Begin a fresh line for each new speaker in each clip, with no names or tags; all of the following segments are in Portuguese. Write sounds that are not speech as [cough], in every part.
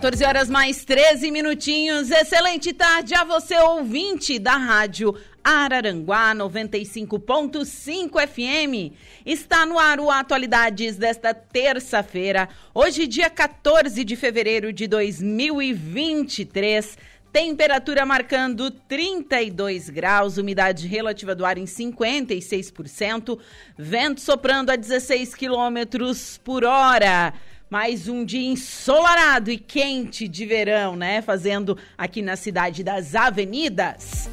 14 horas mais 13 minutinhos. Excelente tarde a você, ouvinte da Rádio Araranguá 95.5 FM. Está no ar o Atualidades desta terça-feira, hoje, dia 14 de fevereiro de 2023. Temperatura marcando 32 graus, umidade relativa do ar em 56%, vento soprando a 16 quilômetros por hora. Mais um dia ensolarado e quente de verão, né? Fazendo aqui na cidade das avenidas.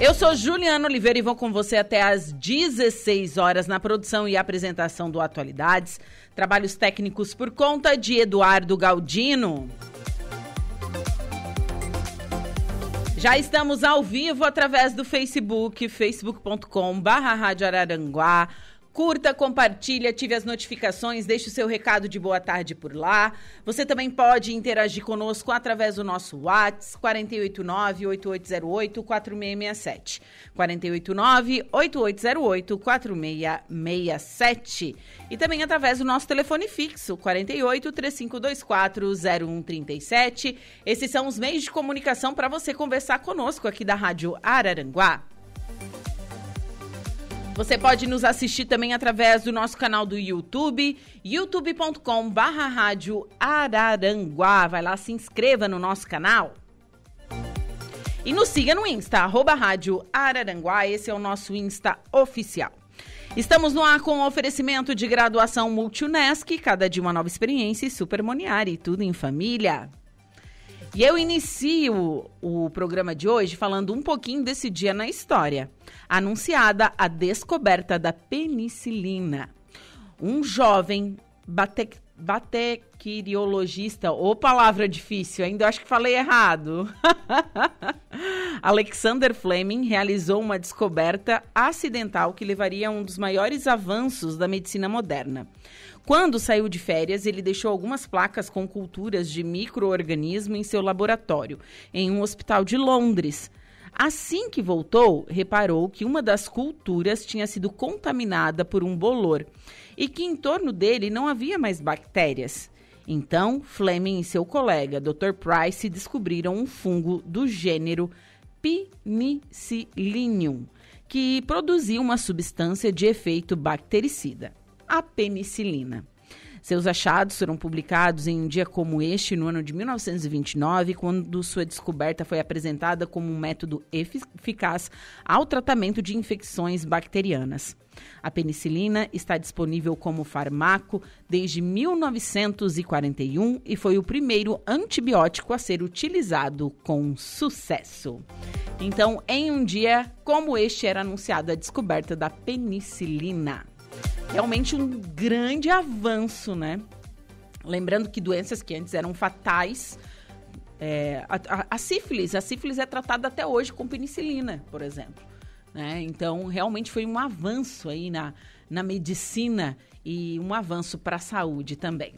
Eu sou Juliana Oliveira e vou com você até às 16 horas na produção e apresentação do Atualidades. Trabalhos técnicos por conta de Eduardo Galdino. Já estamos ao vivo através do Facebook, facebook.com/barra Rádio Araranguá Curta, compartilha, ative as notificações, deixe o seu recado de boa tarde por lá. Você também pode interagir conosco através do nosso WhatsApp 489-8808-4667. 489-8808-4667. E também através do nosso telefone fixo 48 3524 0137. Esses são os meios de comunicação para você conversar conosco aqui da Rádio Araranguá. Você pode nos assistir também através do nosso canal do YouTube, youtube.com barra rádio Araranguá. Vai lá, se inscreva no nosso canal. E nos siga no Insta, arroba rádio Araranguá. Esse é o nosso Insta oficial. Estamos no ar com oferecimento de graduação Multunesc, cada dia uma nova experiência e Supermoniari, tudo em família. E eu inicio o programa de hoje falando um pouquinho desse dia na história. Anunciada a descoberta da penicilina. Um jovem bate, batequiriologista, ou palavra difícil, ainda acho que falei errado. [laughs] Alexander Fleming realizou uma descoberta acidental que levaria a um dos maiores avanços da medicina moderna. Quando saiu de férias, ele deixou algumas placas com culturas de microorganismo em seu laboratório, em um hospital de Londres. Assim que voltou, reparou que uma das culturas tinha sido contaminada por um bolor e que em torno dele não havia mais bactérias. Então, Fleming e seu colega, Dr. Price, descobriram um fungo do gênero Penicillium, que produzia uma substância de efeito bactericida a penicilina. Seus achados foram publicados em um dia como este, no ano de 1929, quando sua descoberta foi apresentada como um método eficaz ao tratamento de infecções bacterianas. A penicilina está disponível como farmaco desde 1941 e foi o primeiro antibiótico a ser utilizado com sucesso. Então, em um dia como este, era anunciada a descoberta da penicilina realmente um grande avanço, né? Lembrando que doenças que antes eram fatais, é, a, a, a, sífilis, a sífilis é tratada até hoje com penicilina, por exemplo. Né? Então, realmente foi um avanço aí na, na medicina e um avanço para a saúde também.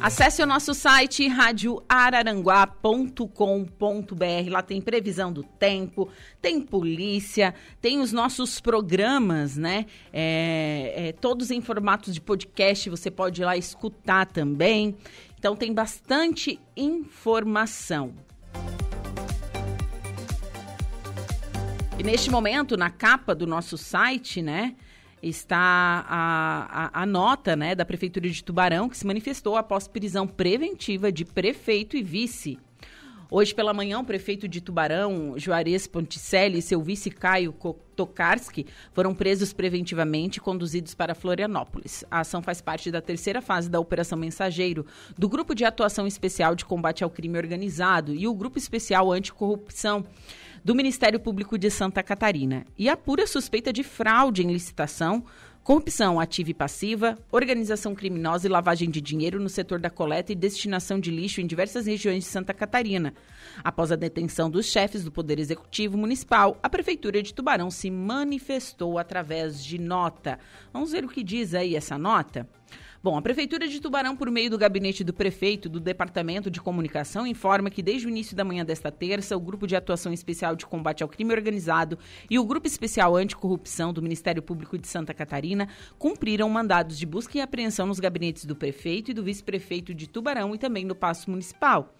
Acesse o nosso site radioararanguá.com.br. Lá tem previsão do tempo, tem polícia, tem os nossos programas, né? É, é, todos em formatos de podcast, você pode ir lá escutar também. Então tem bastante informação. E neste momento, na capa do nosso site, né? Está a, a, a, nota né, da Prefeitura de Tubarão, que se manifestou após prisão preventiva de prefeito e vice. Hoje pela manhã, o prefeito de Tubarão, Juarez Ponticelli, e seu vice Caio Tokarski foram presos preventivamente e conduzidos para Florianópolis. A ação faz parte da terceira fase da Operação Mensageiro, do Grupo de Atuação Especial de Combate ao Crime Organizado e o Grupo Especial Anticorrupção do Ministério Público de Santa Catarina. E apura suspeita de fraude em licitação Corrupção ativa e passiva, organização criminosa e lavagem de dinheiro no setor da coleta e destinação de lixo em diversas regiões de Santa Catarina. Após a detenção dos chefes do Poder Executivo Municipal, a Prefeitura de Tubarão se manifestou através de nota. Vamos ver o que diz aí essa nota? Bom, a Prefeitura de Tubarão, por meio do gabinete do prefeito do Departamento de Comunicação, informa que desde o início da manhã desta terça, o Grupo de Atuação Especial de Combate ao Crime Organizado e o Grupo Especial Anticorrupção do Ministério Público de Santa Catarina cumpriram mandados de busca e apreensão nos gabinetes do prefeito e do vice-prefeito de Tubarão e também no Paço Municipal.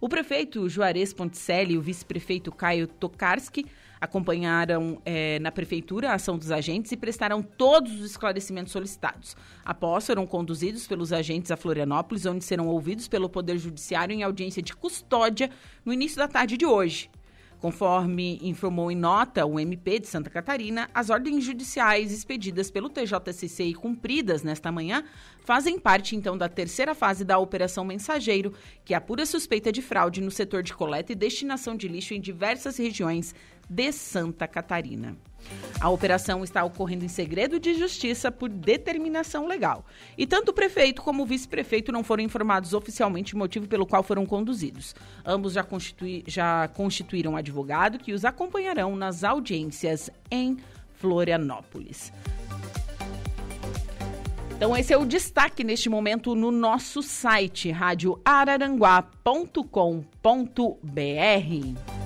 O prefeito Juarez Ponticelli e o vice-prefeito Caio Tokarski acompanharam é, na prefeitura a ação dos agentes e prestaram todos os esclarecimentos solicitados. Após, foram conduzidos pelos agentes a Florianópolis, onde serão ouvidos pelo Poder Judiciário em audiência de custódia no início da tarde de hoje. Conforme informou em nota o MP de Santa Catarina, as ordens judiciais expedidas pelo TJCC e cumpridas nesta manhã fazem parte então da terceira fase da Operação Mensageiro, que apura suspeita de fraude no setor de coleta e destinação de lixo em diversas regiões de Santa Catarina. A operação está ocorrendo em segredo de justiça por determinação legal. E tanto o prefeito como o vice-prefeito não foram informados oficialmente o motivo pelo qual foram conduzidos. Ambos já, já constituíram advogado que os acompanharão nas audiências em Florianópolis. Então, esse é o destaque neste momento no nosso site, radioararanguá.com.br.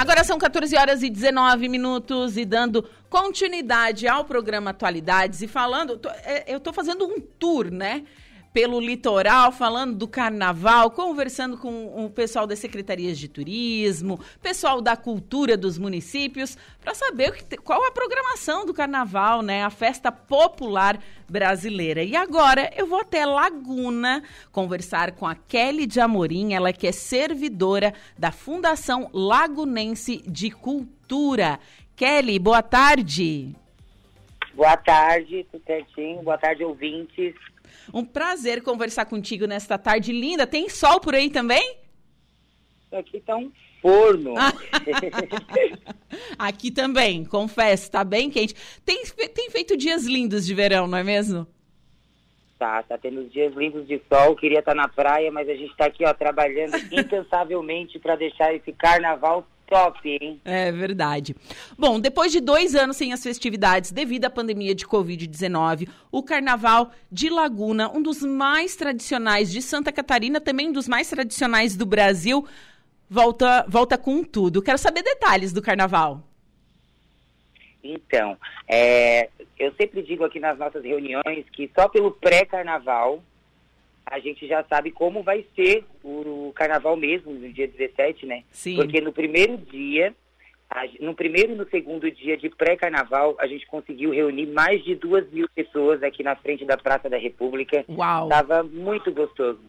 Agora são 14 horas e 19 minutos e dando continuidade ao programa Atualidades e falando, é, eu estou fazendo um tour, né? Pelo litoral, falando do carnaval, conversando com o pessoal das secretarias de turismo, pessoal da cultura dos municípios, para saber qual a programação do carnaval, né? A festa popular brasileira. E agora eu vou até Laguna conversar com a Kelly de Amorim, ela que é servidora da Fundação Lagunense de Cultura. Kelly, boa tarde.
Boa tarde, tudo certinho. Boa tarde, ouvintes.
Um prazer conversar contigo nesta tarde linda. Tem sol por aí também?
Aqui está um forno. [laughs]
Aqui também, confesso, está bem quente. Tem, tem feito dias lindos de verão, não é mesmo?
Tá, tá tendo dias lindos de sol. Queria estar na praia, mas a gente está aqui, ó, trabalhando [laughs] incansavelmente para deixar esse carnaval top, hein?
É verdade. Bom, depois de dois anos sem as festividades devido à pandemia de Covid-19, o Carnaval de Laguna, um dos mais tradicionais de Santa Catarina, também um dos mais tradicionais do Brasil, volta, volta com tudo. Quero saber detalhes do Carnaval.
Então, é, eu sempre digo aqui nas nossas reuniões que só pelo pré-carnaval a gente já sabe como vai ser o carnaval mesmo, no dia 17, né?
Sim.
Porque no primeiro dia, no primeiro e no segundo dia de pré-carnaval, a gente conseguiu reunir mais de duas mil pessoas aqui na frente da Praça da República.
Uau!
Tava muito gostoso.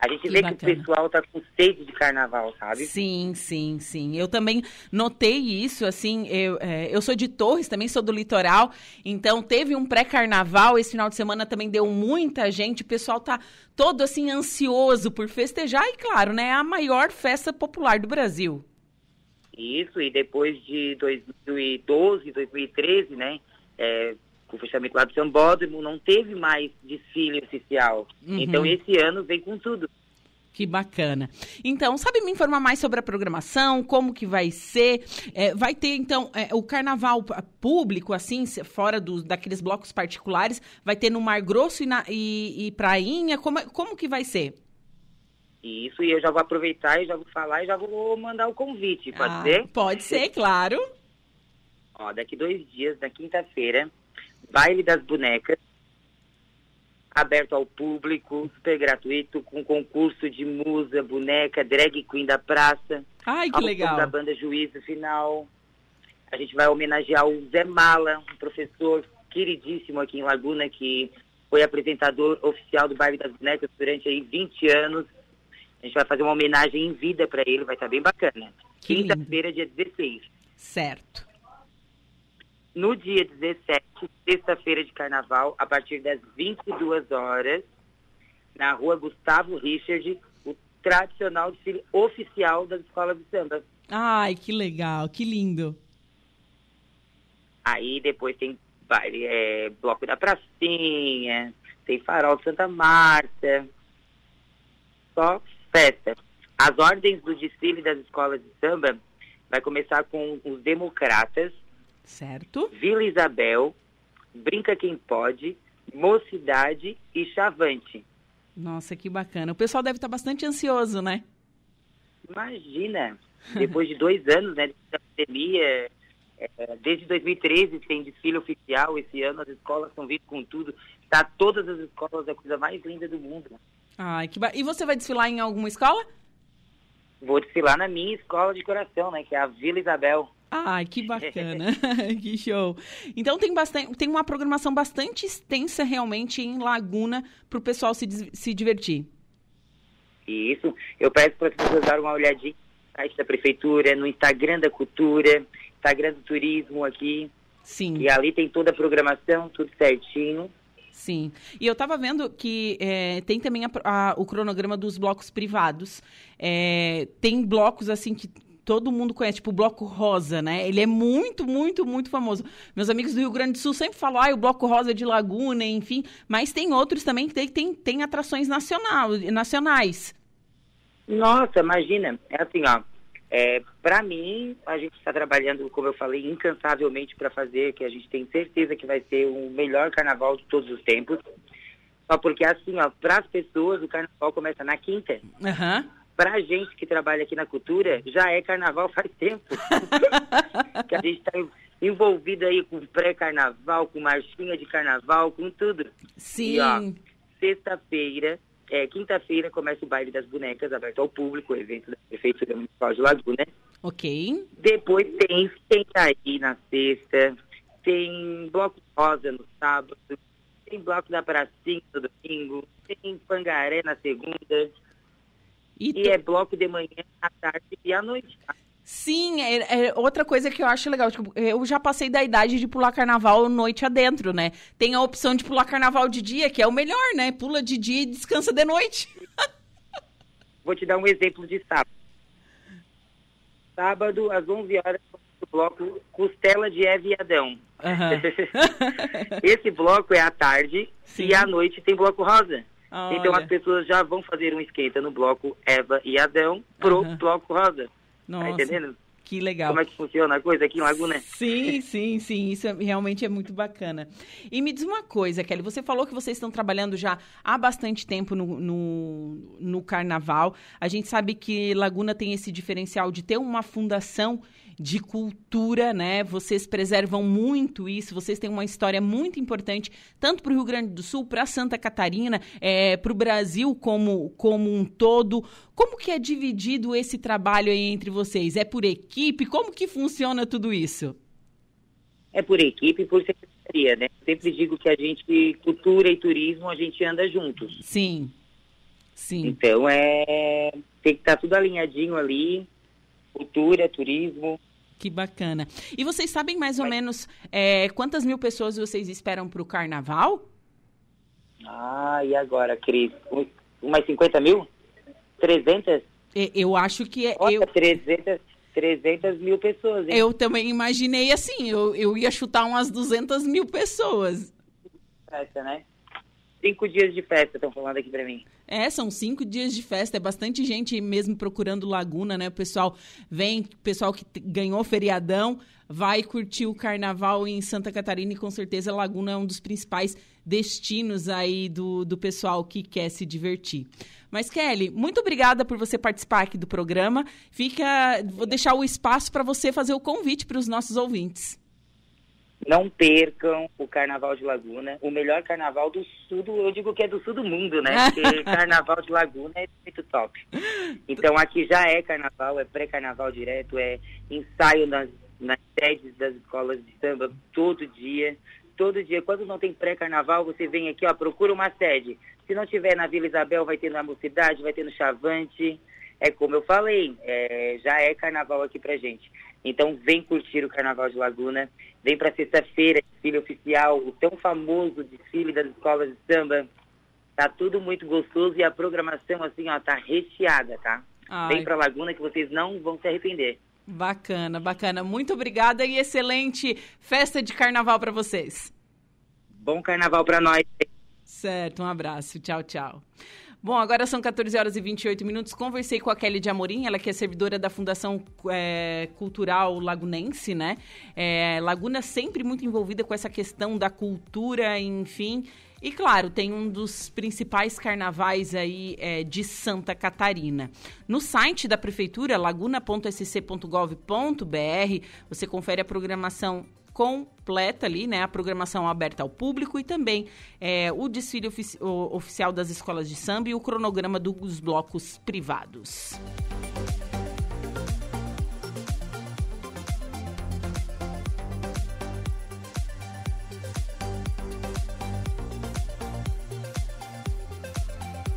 A gente que vê bacana. que o pessoal tá com sede de carnaval, sabe?
Sim, sim, sim. Eu também notei isso, assim, eu, é, eu sou de Torres, também sou do litoral, então teve um pré-carnaval, esse final de semana também deu muita gente, o pessoal tá todo, assim, ansioso por festejar, e claro, né, é a maior festa popular do Brasil.
Isso, e depois de 2012, 2013, né, é, com o fechamento lá do Sambódromo, não teve mais desfile oficial. Uhum. Então, esse ano vem com tudo.
Que bacana. Então, sabe me informar mais sobre a programação, como que vai ser? É, vai ter, então, é, o carnaval público, assim, fora do, daqueles blocos particulares, vai ter no Mar Grosso e, na, e, e Prainha? Como, como que vai ser?
Isso, e eu já vou aproveitar e já vou falar e já vou mandar o convite, pode
ah,
ser?
Pode ser, claro.
Ó, daqui dois dias, na quinta-feira, baile das bonecas, aberto ao público, super gratuito, com concurso de musa, boneca, drag queen da praça.
Ai, que legal.
da banda Juízo Final. A gente vai homenagear o Zé Mala, um professor queridíssimo aqui em Laguna, que foi apresentador oficial do Baile das Bonecas durante aí 20 anos. A gente vai fazer uma homenagem em vida para ele, vai estar bem bacana. Quinta-feira, dia 16.
Certo.
No dia 17, sexta-feira de carnaval, a partir das 22 horas, na rua Gustavo Richard, o tradicional desfile oficial das escolas de samba.
Ai, que legal, que lindo.
Aí depois tem baile, é, bloco da pracinha, tem farol de Santa Marta. Só festa. As ordens do desfile das escolas de samba vai começar com os democratas,
Certo.
Vila Isabel, Brinca Quem Pode, Mocidade e Chavante.
Nossa, que bacana. O pessoal deve estar bastante ansioso, né?
Imagina, [laughs] depois de dois anos né, da pandemia, é, desde 2013 tem desfile oficial, esse ano as escolas estão vindo com tudo. Tá todas as escolas, é a coisa mais linda do mundo.
Ai, que ba... E você vai desfilar em alguma escola?
Vou desfilar na minha escola de coração, né, que é a Vila Isabel.
Ai, que bacana, [laughs] [laughs] que show. Então tem bastante, tem uma programação bastante extensa realmente em Laguna para o pessoal se, se divertir.
Isso. Eu peço para as pessoas darem uma olhadinha no site da prefeitura, no Instagram da cultura, Instagram do turismo aqui.
Sim.
E ali tem toda a programação, tudo certinho.
Sim. E eu estava vendo que é, tem também a, a, o cronograma dos blocos privados. É, tem blocos assim que todo mundo conhece, tipo o Bloco Rosa, né? Ele é muito, muito, muito famoso. Meus amigos do Rio Grande do Sul sempre falam, ah, o Bloco Rosa é de Laguna, enfim. Mas tem outros também que tem, tem, tem atrações nacional, nacionais.
Nossa, imagina. É assim, ó. É, para mim, a gente está trabalhando, como eu falei, incansavelmente para fazer, que a gente tem certeza que vai ser o melhor carnaval de todos os tempos. Só porque, assim, ó, para as pessoas, o carnaval começa na quinta.
Aham. Uhum
para a gente que trabalha aqui na cultura, já é carnaval faz tempo. [laughs] que a gente está envolvido aí com pré-carnaval, com marchinha de carnaval, com tudo.
Sim.
E, ó, sexta-feira, é, quinta-feira começa o baile das bonecas, aberto ao público, o evento da Prefeitura Municipal de Laguna.
Ok.
Depois tem aí na sexta, tem bloco rosa no sábado, tem bloco da pracinha no domingo, tem pangaré na segunda, e, e é bloco de manhã, à tarde e à noite. Tá?
Sim, é, é, outra coisa que eu acho legal. Tipo, eu já passei da idade de pular carnaval noite adentro, né? Tem a opção de pular carnaval de dia, que é o melhor, né? Pula de dia e descansa de noite. [laughs]
Vou te dar um exemplo de sábado. Sábado, às 11 horas, o bloco Costela de Eve Adão.
Uhum. [laughs]
Esse bloco é à tarde Sim. e à noite tem bloco rosa.
Olha.
Então as pessoas já vão fazer um esquenta no bloco Eva e Adão pro
Aham.
bloco Rosa.
Nossa,
Tá entendendo?
que legal.
Como é que funciona a coisa aqui em Laguna?
Sim, sim, sim. Isso é- realmente é muito bacana. E me diz uma coisa, Kelly. Você falou que vocês estão trabalhando já há bastante tempo no, no, no carnaval. A gente sabe que Laguna tem esse diferencial de ter uma fundação de cultura, né? Vocês preservam muito isso. Vocês têm uma história muito importante, tanto para o Rio Grande do Sul, para Santa Catarina, é, para o Brasil como, como um todo. Como que é dividido esse trabalho aí entre vocês? É por equipe? Como que funciona tudo isso?
É por equipe e por secretaria, né? Eu sempre digo que a gente, cultura e turismo, a gente anda juntos.
Sim. Sim.
Então é. Tem que estar tudo alinhadinho ali. Cultura, turismo.
Que bacana. E vocês sabem mais ou menos é, quantas mil pessoas vocês esperam para o carnaval?
Ah, e agora, Cris? Um- Umas 50 mil? 300?
E- Eu acho que é.
Olha,
Eu,
300, 300 mil pessoas, hein?
eu também imaginei assim. Eu, eu ia chutar umas 200 mil pessoas.
Festa, né? Cinco dias de festa, estão falando aqui pra mim.
É, são cinco dias de festa, é bastante gente mesmo procurando Laguna, né? O pessoal vem, o pessoal que ganhou feriadão, vai curtir o carnaval em Santa Catarina e com certeza Laguna é um dos principais destinos aí do, do pessoal que quer se divertir. Mas, Kelly, muito obrigada por você participar aqui do programa. Fica, vou deixar o espaço para você fazer o convite para os nossos ouvintes.
Não percam o Carnaval de Laguna, o melhor carnaval do sul, do, eu digo que é do sul do mundo, né? Porque [laughs] Carnaval de Laguna é muito top. Então aqui já é carnaval, é pré-carnaval direto, é ensaio nas nas sedes das escolas de samba todo dia. Todo dia, quando não tem pré-carnaval, você vem aqui, ó, procura uma sede. Se não tiver na Vila Isabel, vai ter na Mocidade, vai ter no Chavante. É como eu falei, é, já é carnaval aqui pra gente. Então vem curtir o Carnaval de Laguna, vem para sexta-feira, desfile oficial, o tão famoso desfile das escolas de samba. Tá tudo muito gostoso e a programação assim, ó, tá recheada, tá? Ai. Vem para Laguna que vocês não vão se arrepender.
Bacana, bacana. Muito obrigada e excelente festa de carnaval para vocês.
Bom carnaval para nós.
Certo, um abraço. Tchau, tchau. Bom, agora são 14 horas e 28 minutos. Conversei com a Kelly de Amorim, ela que é servidora da Fundação é, Cultural Lagunense, né? É, Laguna sempre muito envolvida com essa questão da cultura, enfim. E claro, tem um dos principais carnavais aí é, de Santa Catarina. No site da prefeitura, laguna.sc.gov.br, você confere a programação completa ali, né? A programação aberta ao público e também é, o desfile ofici oficial das escolas de samba e o cronograma dos blocos privados.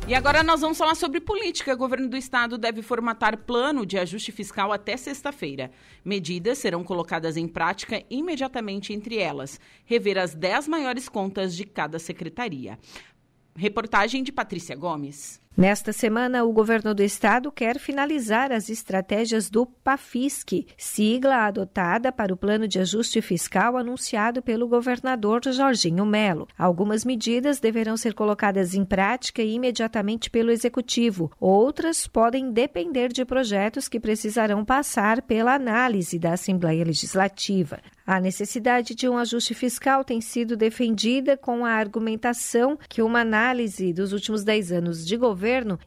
E agora nós vamos falar sobre política. O governo do estado deve formatar plano de ajuste fiscal até sexta-feira. Medidas serão colocadas em prática imediatamente entre elas. Rever as 10 maiores contas de cada secretaria. Reportagem de Patrícia Gomes.
Nesta semana, o governo do estado quer finalizar as estratégias do PAFISC, sigla adotada para o plano de ajuste fiscal anunciado pelo governador Jorginho Melo. Algumas medidas deverão ser colocadas em prática imediatamente pelo executivo. Outras podem depender de projetos que precisarão passar pela análise da Assembleia Legislativa. A necessidade de um ajuste fiscal tem sido defendida com a argumentação que uma análise dos últimos 10 anos de governo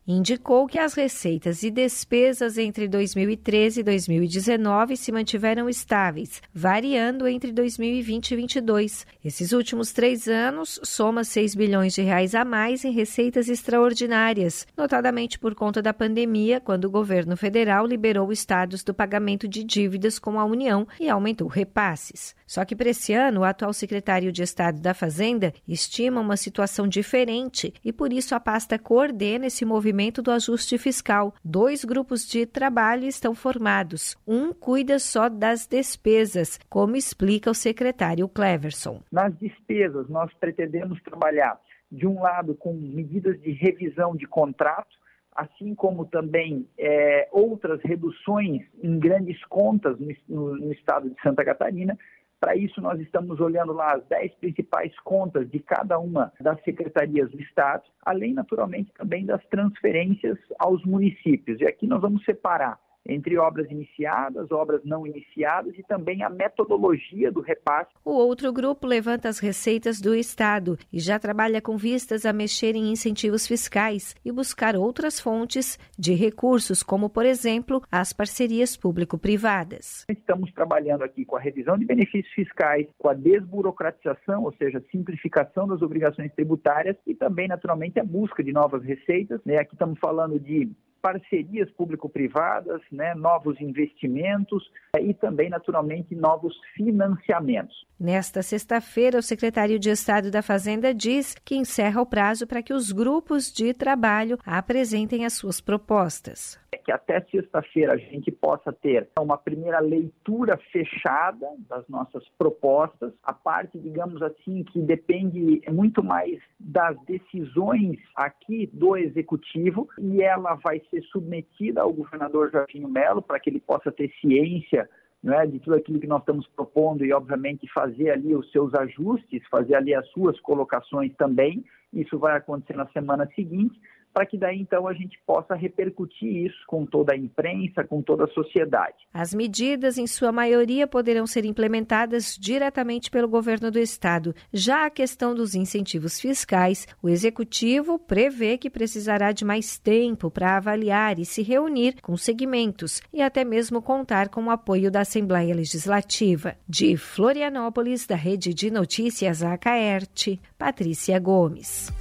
indicou que as receitas e despesas entre 2013 e 2019 se mantiveram estáveis, variando entre 2020 e 2022. Esses últimos três anos soma 6 bilhões de reais a mais em receitas extraordinárias, notadamente por conta da pandemia, quando o governo federal liberou estados do pagamento de dívidas com a União e aumentou o repasse. Só que para esse ano, o atual secretário de Estado da Fazenda estima uma situação diferente e por isso a pasta coordena esse movimento do ajuste fiscal. Dois grupos de trabalho estão formados. Um cuida só das despesas, como explica o secretário Cleverson.
Nas despesas, nós pretendemos trabalhar, de um lado, com medidas de revisão de contrato, assim como também é, outras reduções em grandes contas no, no, no estado de Santa Catarina. Para isso, nós estamos olhando lá as 10 principais contas de cada uma das secretarias do Estado, além, naturalmente, também das transferências aos municípios. E aqui nós vamos separar entre obras iniciadas, obras não iniciadas e também a metodologia do repasse.
O outro grupo levanta as receitas do Estado e já trabalha com vistas a mexer em incentivos fiscais e buscar outras fontes de recursos, como, por exemplo, as parcerias público-privadas.
Estamos trabalhando aqui com a revisão de benefícios fiscais, com a desburocratização, ou seja, simplificação das obrigações tributárias e também, naturalmente, a busca de novas receitas. Né? Aqui estamos falando de parcerias público-privadas, né, novos investimentos eh, e também, naturalmente, novos financiamentos.
Nesta sexta-feira, o secretário de Estado da Fazenda diz que encerra o prazo para que os grupos de trabalho apresentem as suas propostas.
Que até sexta-feira a gente possa ter uma primeira leitura fechada das nossas propostas, a parte, digamos assim, que depende muito mais das decisões aqui do executivo e ela vai ser submetida ao governador Jorginho Melo para que ele possa ter ciência né, de tudo aquilo que nós estamos propondo e, obviamente, fazer ali os seus ajustes, fazer ali as suas colocações também. Isso vai acontecer na semana seguinte para que daí então a gente possa repercutir isso com toda a imprensa, com toda a sociedade.
As medidas, em sua maioria, poderão ser implementadas diretamente pelo governo do estado. Já a questão dos incentivos fiscais, o executivo prevê que precisará de mais tempo para avaliar e se reunir com segmentos e até mesmo contar com o apoio da Assembleia Legislativa. De Florianópolis, da Rede de Notícias Acaerte, Patrícia Gomes.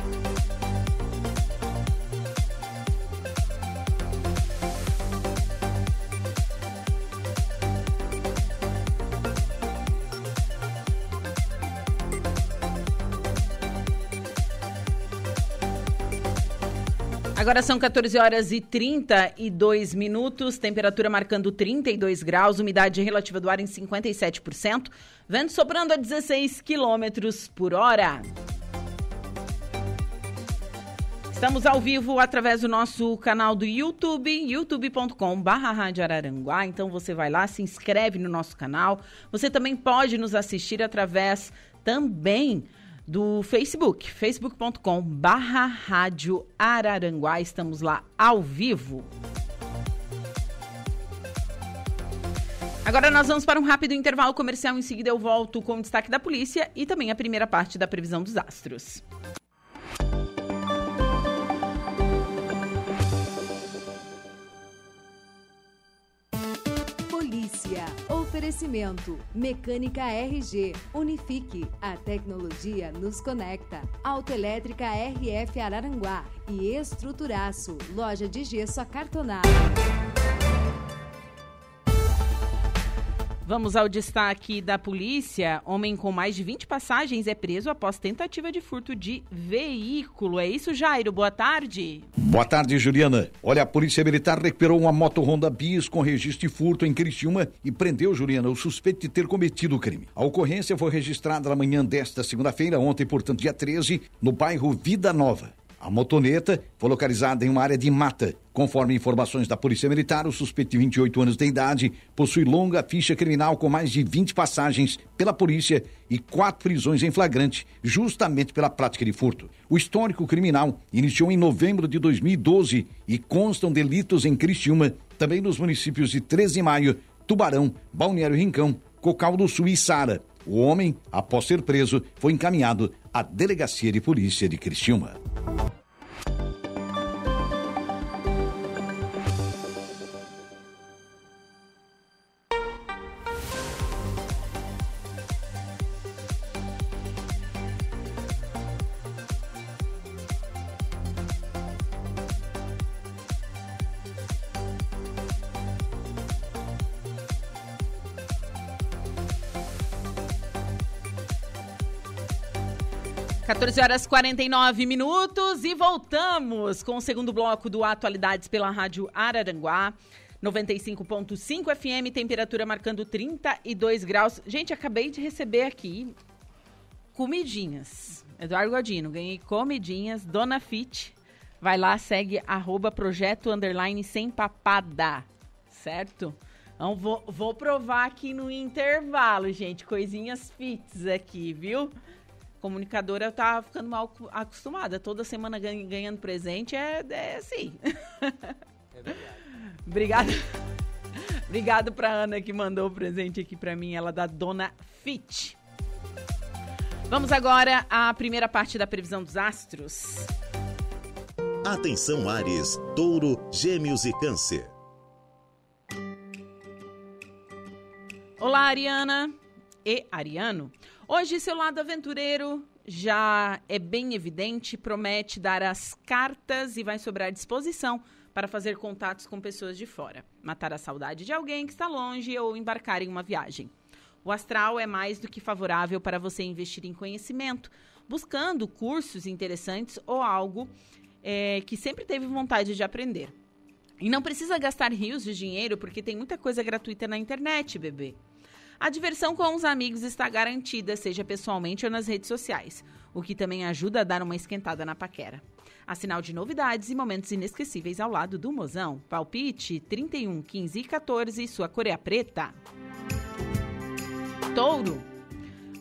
Agora são 14 horas e 32 minutos, temperatura marcando 32 graus, umidade relativa do ar em 57%, vento soprando a 16 quilômetros por hora. Estamos ao vivo através do nosso canal do YouTube, youtube.com.br Araranguá. Então você vai lá, se inscreve no nosso canal. Você também pode nos assistir através também do Facebook, facebook.com barra Rádio Araranguá. Estamos lá ao vivo. Agora nós vamos para um rápido intervalo comercial. Em seguida eu volto com o destaque da polícia e também a primeira parte da previsão dos astros.
Oferecimento: Mecânica RG, Unifique, a tecnologia nos conecta. Autoelétrica RF Araranguá. E Estruturaço, loja de gesso acartonado.
Vamos ao destaque da polícia. Homem com mais de 20 passagens é preso após tentativa de furto de veículo. É isso, Jairo? Boa tarde.
Boa tarde, Juliana. Olha, a Polícia Militar recuperou uma moto Honda Bis com registro de furto em Criciúma e prendeu, Juliana, o suspeito de ter cometido o crime. A ocorrência foi registrada na manhã desta segunda-feira, ontem, portanto, dia 13, no bairro Vida Nova. A motoneta foi localizada em uma área de mata. Conforme informações da Polícia Militar, o suspeito de 28 anos de idade possui longa ficha criminal com mais de 20 passagens pela polícia e quatro prisões em flagrante, justamente pela prática de furto. O histórico criminal iniciou em novembro de 2012 e constam delitos em Criciúma, também nos municípios de 13 de Maio, Tubarão, Balneário Rincão, Cocal do Sul e Sara. O homem, após ser preso, foi encaminhado à Delegacia de Polícia de Criciúma.
14 horas 49 minutos e voltamos com o segundo bloco do Atualidades pela Rádio Araranguá. 95.5 FM, temperatura marcando 32 graus. Gente, acabei de receber aqui comidinhas. Eduardo Godino, ganhei comidinhas. Dona Fit, vai lá, segue arroba projeto underline sem papada, certo? Então, vou, vou provar aqui no intervalo, gente. Coisinhas fits aqui, viu? Comunicadora tá ficando mal acostumada. Toda semana ganhando presente é, é assim. É verdade. Obrigada. Obrigado pra Ana que mandou o presente aqui pra mim, ela da Dona Fit. Vamos agora à primeira parte da previsão dos astros.
Atenção Ares, Touro, Gêmeos e Câncer.
Olá, Ariana e Ariano. Hoje, seu lado aventureiro já é bem evidente, promete dar as cartas e vai sobrar disposição para fazer contatos com pessoas de fora, matar a saudade de alguém que está longe ou embarcar em uma viagem. O astral é mais do que favorável para você investir em conhecimento, buscando cursos interessantes ou algo é, que sempre teve vontade de aprender. E não precisa gastar rios de dinheiro porque tem muita coisa gratuita na internet, bebê. A diversão com os amigos está garantida, seja pessoalmente ou nas redes sociais, o que também ajuda a dar uma esquentada na paquera. A sinal de novidades e momentos inesquecíveis ao lado do mozão. Palpite 31, 15 e 14, sua cor é preta. Touro.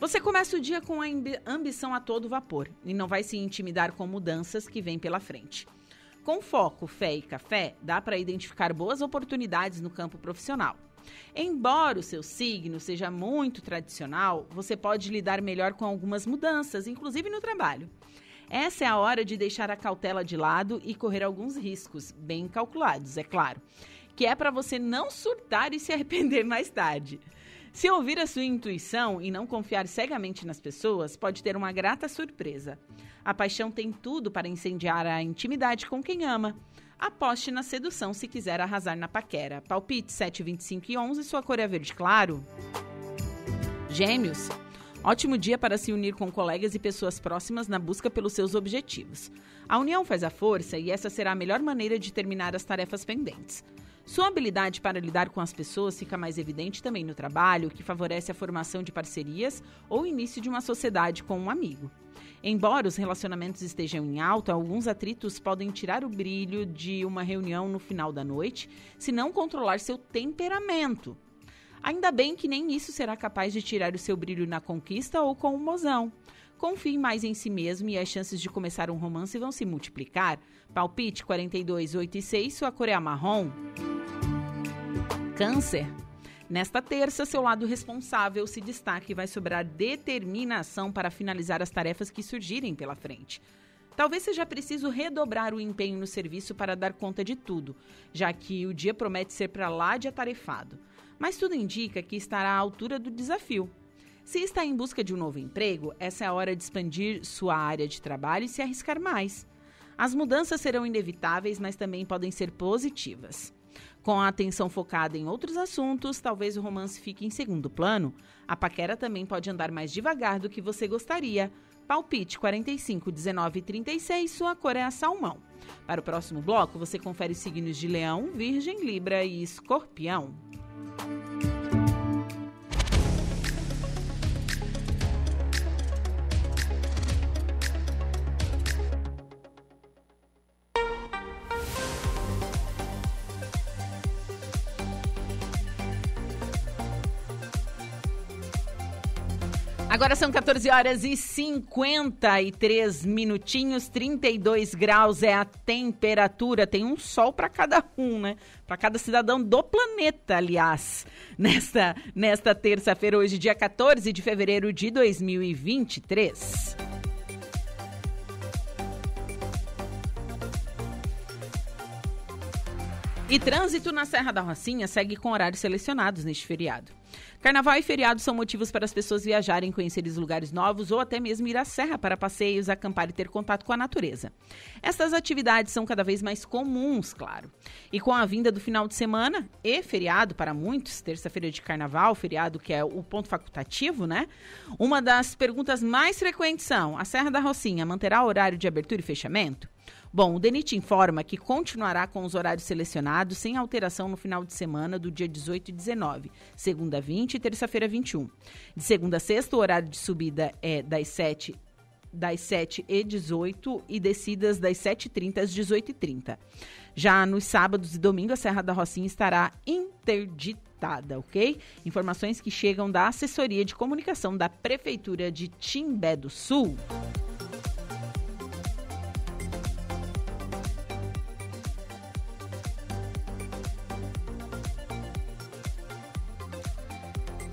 Você começa o dia com a ambição a todo vapor e não vai se intimidar com mudanças que vêm pela frente. Com foco, fé e café, dá para identificar boas oportunidades no campo profissional. Embora o seu signo seja muito tradicional, você pode lidar melhor com algumas mudanças, inclusive no trabalho. Essa é a hora de deixar a cautela de lado e correr alguns riscos, bem calculados, é claro, que é para você não surtar e se arrepender [laughs] mais tarde. Se ouvir a sua intuição e não confiar cegamente nas pessoas, pode ter uma grata surpresa. A paixão tem tudo para incendiar a intimidade com quem ama. Aposte na sedução se quiser arrasar na paquera. Palpite 7, 25 e 11, sua cor é verde claro. Gêmeos. Ótimo dia para se unir com colegas e pessoas próximas na busca pelos seus objetivos. A união faz a força e essa será a melhor maneira de terminar as tarefas pendentes. Sua habilidade para lidar com as pessoas fica mais evidente também no trabalho, que favorece a formação de parcerias ou início de uma sociedade com um amigo. Embora os relacionamentos estejam em alta, alguns atritos podem tirar o brilho de uma reunião no final da noite, se não controlar seu temperamento. Ainda bem que nem isso será capaz de tirar o seu brilho na conquista ou com o mozão. Confie mais em si mesmo e as chances de começar um romance vão se multiplicar. Palpite 42, 8 e 6, sua cor é marrom. Câncer. Nesta terça, seu lado responsável se destaca e vai sobrar determinação para finalizar as tarefas que surgirem pela frente. Talvez seja preciso redobrar o empenho no serviço para dar conta de tudo, já que o dia promete ser para lá de atarefado. Mas tudo indica que estará à altura do desafio. Se está em busca de um novo emprego, essa é a hora de expandir sua área de trabalho e se arriscar mais. As mudanças serão inevitáveis, mas também podem ser positivas. Com a atenção focada em outros assuntos, talvez o romance fique em segundo plano. A paquera também pode andar mais devagar do que você gostaria. Palpite 45, 19 e 36, sua cor é a salmão. Para o próximo bloco, você confere os signos de Leão, Virgem, Libra e Escorpião. Agora são 14 horas e 53 minutinhos, 32 graus é a temperatura. Tem um sol para cada um, né? Para cada cidadão do planeta, aliás. [laughs] Nesta, nesta terça-feira, hoje, dia 14 de fevereiro de 2023. E trânsito na Serra da Rocinha segue com horários selecionados neste feriado. Carnaval e feriado são motivos para as pessoas viajarem, conhecer lugares novos ou até mesmo ir à serra para passeios, acampar e ter contato com a natureza. Estas atividades são cada vez mais comuns, claro. E com a vinda do final de semana e feriado para muitos, terça-feira de carnaval, feriado que é o ponto facultativo, né? Uma das perguntas mais frequentes são: a Serra da Rocinha manterá horário de abertura e fechamento? Bom, o DENIT informa que continuará com os horários selecionados sem alteração no final de semana do dia 18 e 19, segunda 20 e terça-feira 21. De segunda a sexta, o horário de subida é das 7 das 7 e 18 e descidas das 7h30 às 18h30. Já nos sábados e domingos, a Serra da Rocinha estará interditada, ok? Informações que chegam da Assessoria de Comunicação da Prefeitura de Timbé do Sul.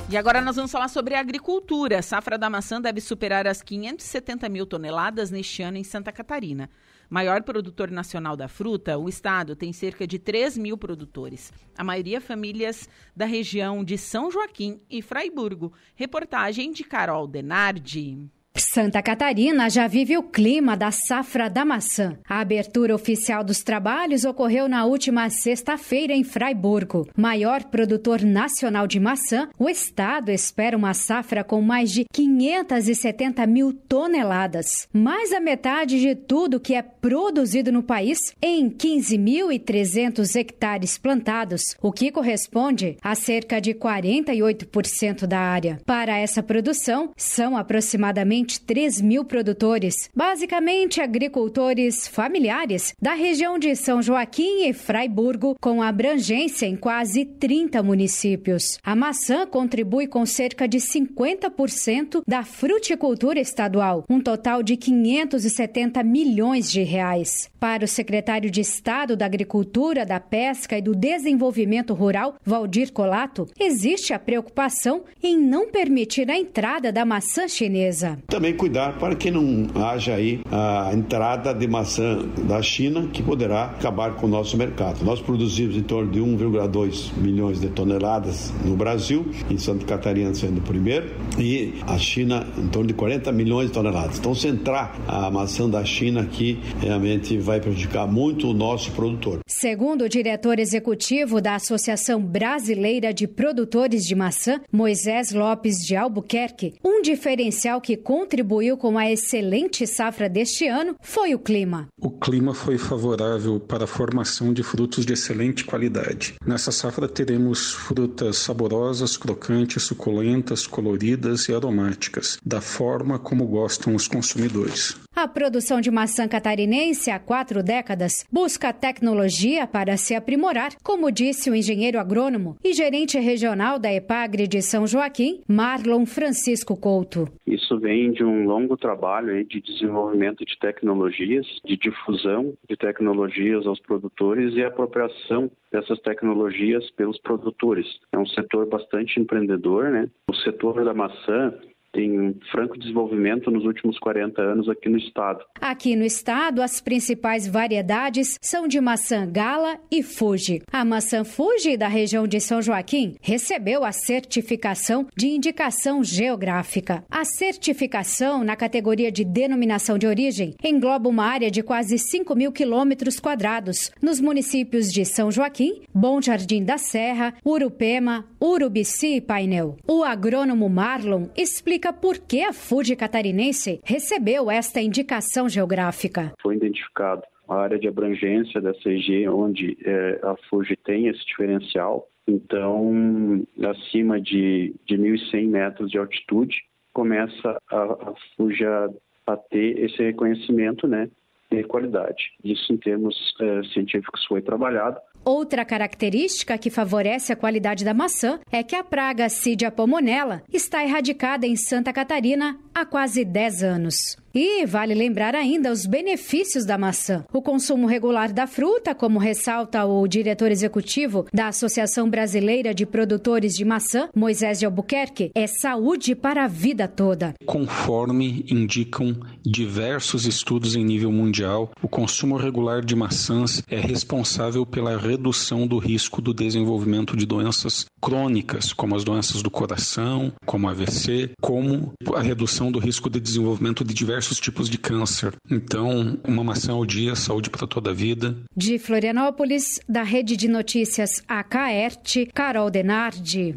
E agora nós vamos falar sobre a agricultura. A safra da maçã deve superar as 570 mil toneladas neste ano em Santa Catarina. Maior produtor nacional da fruta, o estado tem cerca de 3 mil produtores. A maioria famílias da região de São Joaquim e Fraiburgo. Reportagem de Carol Denardi.
Santa Catarina já vive o clima da safra da maçã. A abertura oficial dos trabalhos ocorreu na última sexta-feira em Fraiburgo. Maior produtor nacional de maçã, o estado espera uma safra com mais de 570 mil toneladas, mais a metade de tudo que é produzido no país em 15.300 hectares plantados, o que corresponde a cerca de 48% da área. Para essa produção, são aproximadamente aproximadamente 3 mil produtores, basicamente agricultores familiares da região de São Joaquim e Fraiburgo, com abrangência em quase 30 municípios. A maçã contribui com cerca de 50% da fruticultura estadual, um total de 570 milhões de reais. Para o secretário de Estado da Agricultura, da Pesca e do Desenvolvimento Rural, Valdir Colato, existe a preocupação em não permitir a entrada da maçã chinesa.
Também cuidar para que não haja aí a entrada de maçã da China que poderá acabar com o nosso mercado. Nós produzimos em torno de 1,2 milhões de toneladas no Brasil, em Santa Catarina sendo o primeiro, e a China em torno de 40 milhões de toneladas. Então, se entrar a maçã da China aqui, realmente vai prejudicar muito o nosso produtor.
Segundo o diretor executivo da Associação Brasileira de Produtores de Maçã, Moisés Lopes de Albuquerque, um diferencial que contribuiu com a excelente safra deste ano foi o clima.
O clima foi favorável para a formação de frutos de excelente qualidade. Nessa safra teremos frutas saborosas, crocantes, suculentas, coloridas e aromáticas, da forma como gostam os consumidores.
A produção de maçã catarinense há quatro décadas busca tecnologia para se aprimorar, como disse o engenheiro agrônomo e gerente regional da EPAGRE de São Joaquim, Marlon Francisco Couto.
Isso vem de um longo trabalho de desenvolvimento de tecnologias, de difusão de tecnologias aos produtores e apropriação dessas tecnologias pelos produtores. É um setor bastante empreendedor, né? O setor da maçã um franco desenvolvimento nos últimos 40 anos aqui no estado.
Aqui no estado, as principais variedades são de maçã gala e Fuji. A maçã Fuji da região de São Joaquim recebeu a certificação de indicação geográfica. A certificação na categoria de denominação de origem engloba uma área de quase 5 mil quilômetros quadrados nos municípios de São Joaquim, Bom Jardim da Serra, Urupema, Urubici e Painel. O agrônomo Marlon explica explica por que a Fuji catarinense recebeu esta indicação geográfica.
Foi identificado a área de abrangência dessa região onde é, a Fuji tem esse diferencial. Então, acima de, de 1.100 metros de altitude, começa a, a, a ter esse reconhecimento né, de qualidade. Isso, em termos é, científicos, foi trabalhado
Outra característica que favorece a qualidade da maçã é que a praga Cidia pomonella está erradicada em Santa Catarina há quase 10 anos. E vale lembrar ainda os benefícios da maçã. O consumo regular da fruta, como ressalta o diretor executivo da Associação Brasileira de Produtores de Maçã, Moisés de Albuquerque, é saúde para a vida toda.
Conforme indicam diversos estudos em nível mundial, o consumo regular de maçãs é responsável pela redução do risco do desenvolvimento de doenças crônicas, como as doenças do coração, como AVC, como a redução do risco de desenvolvimento de diversos tipos de câncer. Então, uma maçã ao dia, saúde para toda a vida.
De Florianópolis, da Rede de Notícias AKERT, Carol Denardi.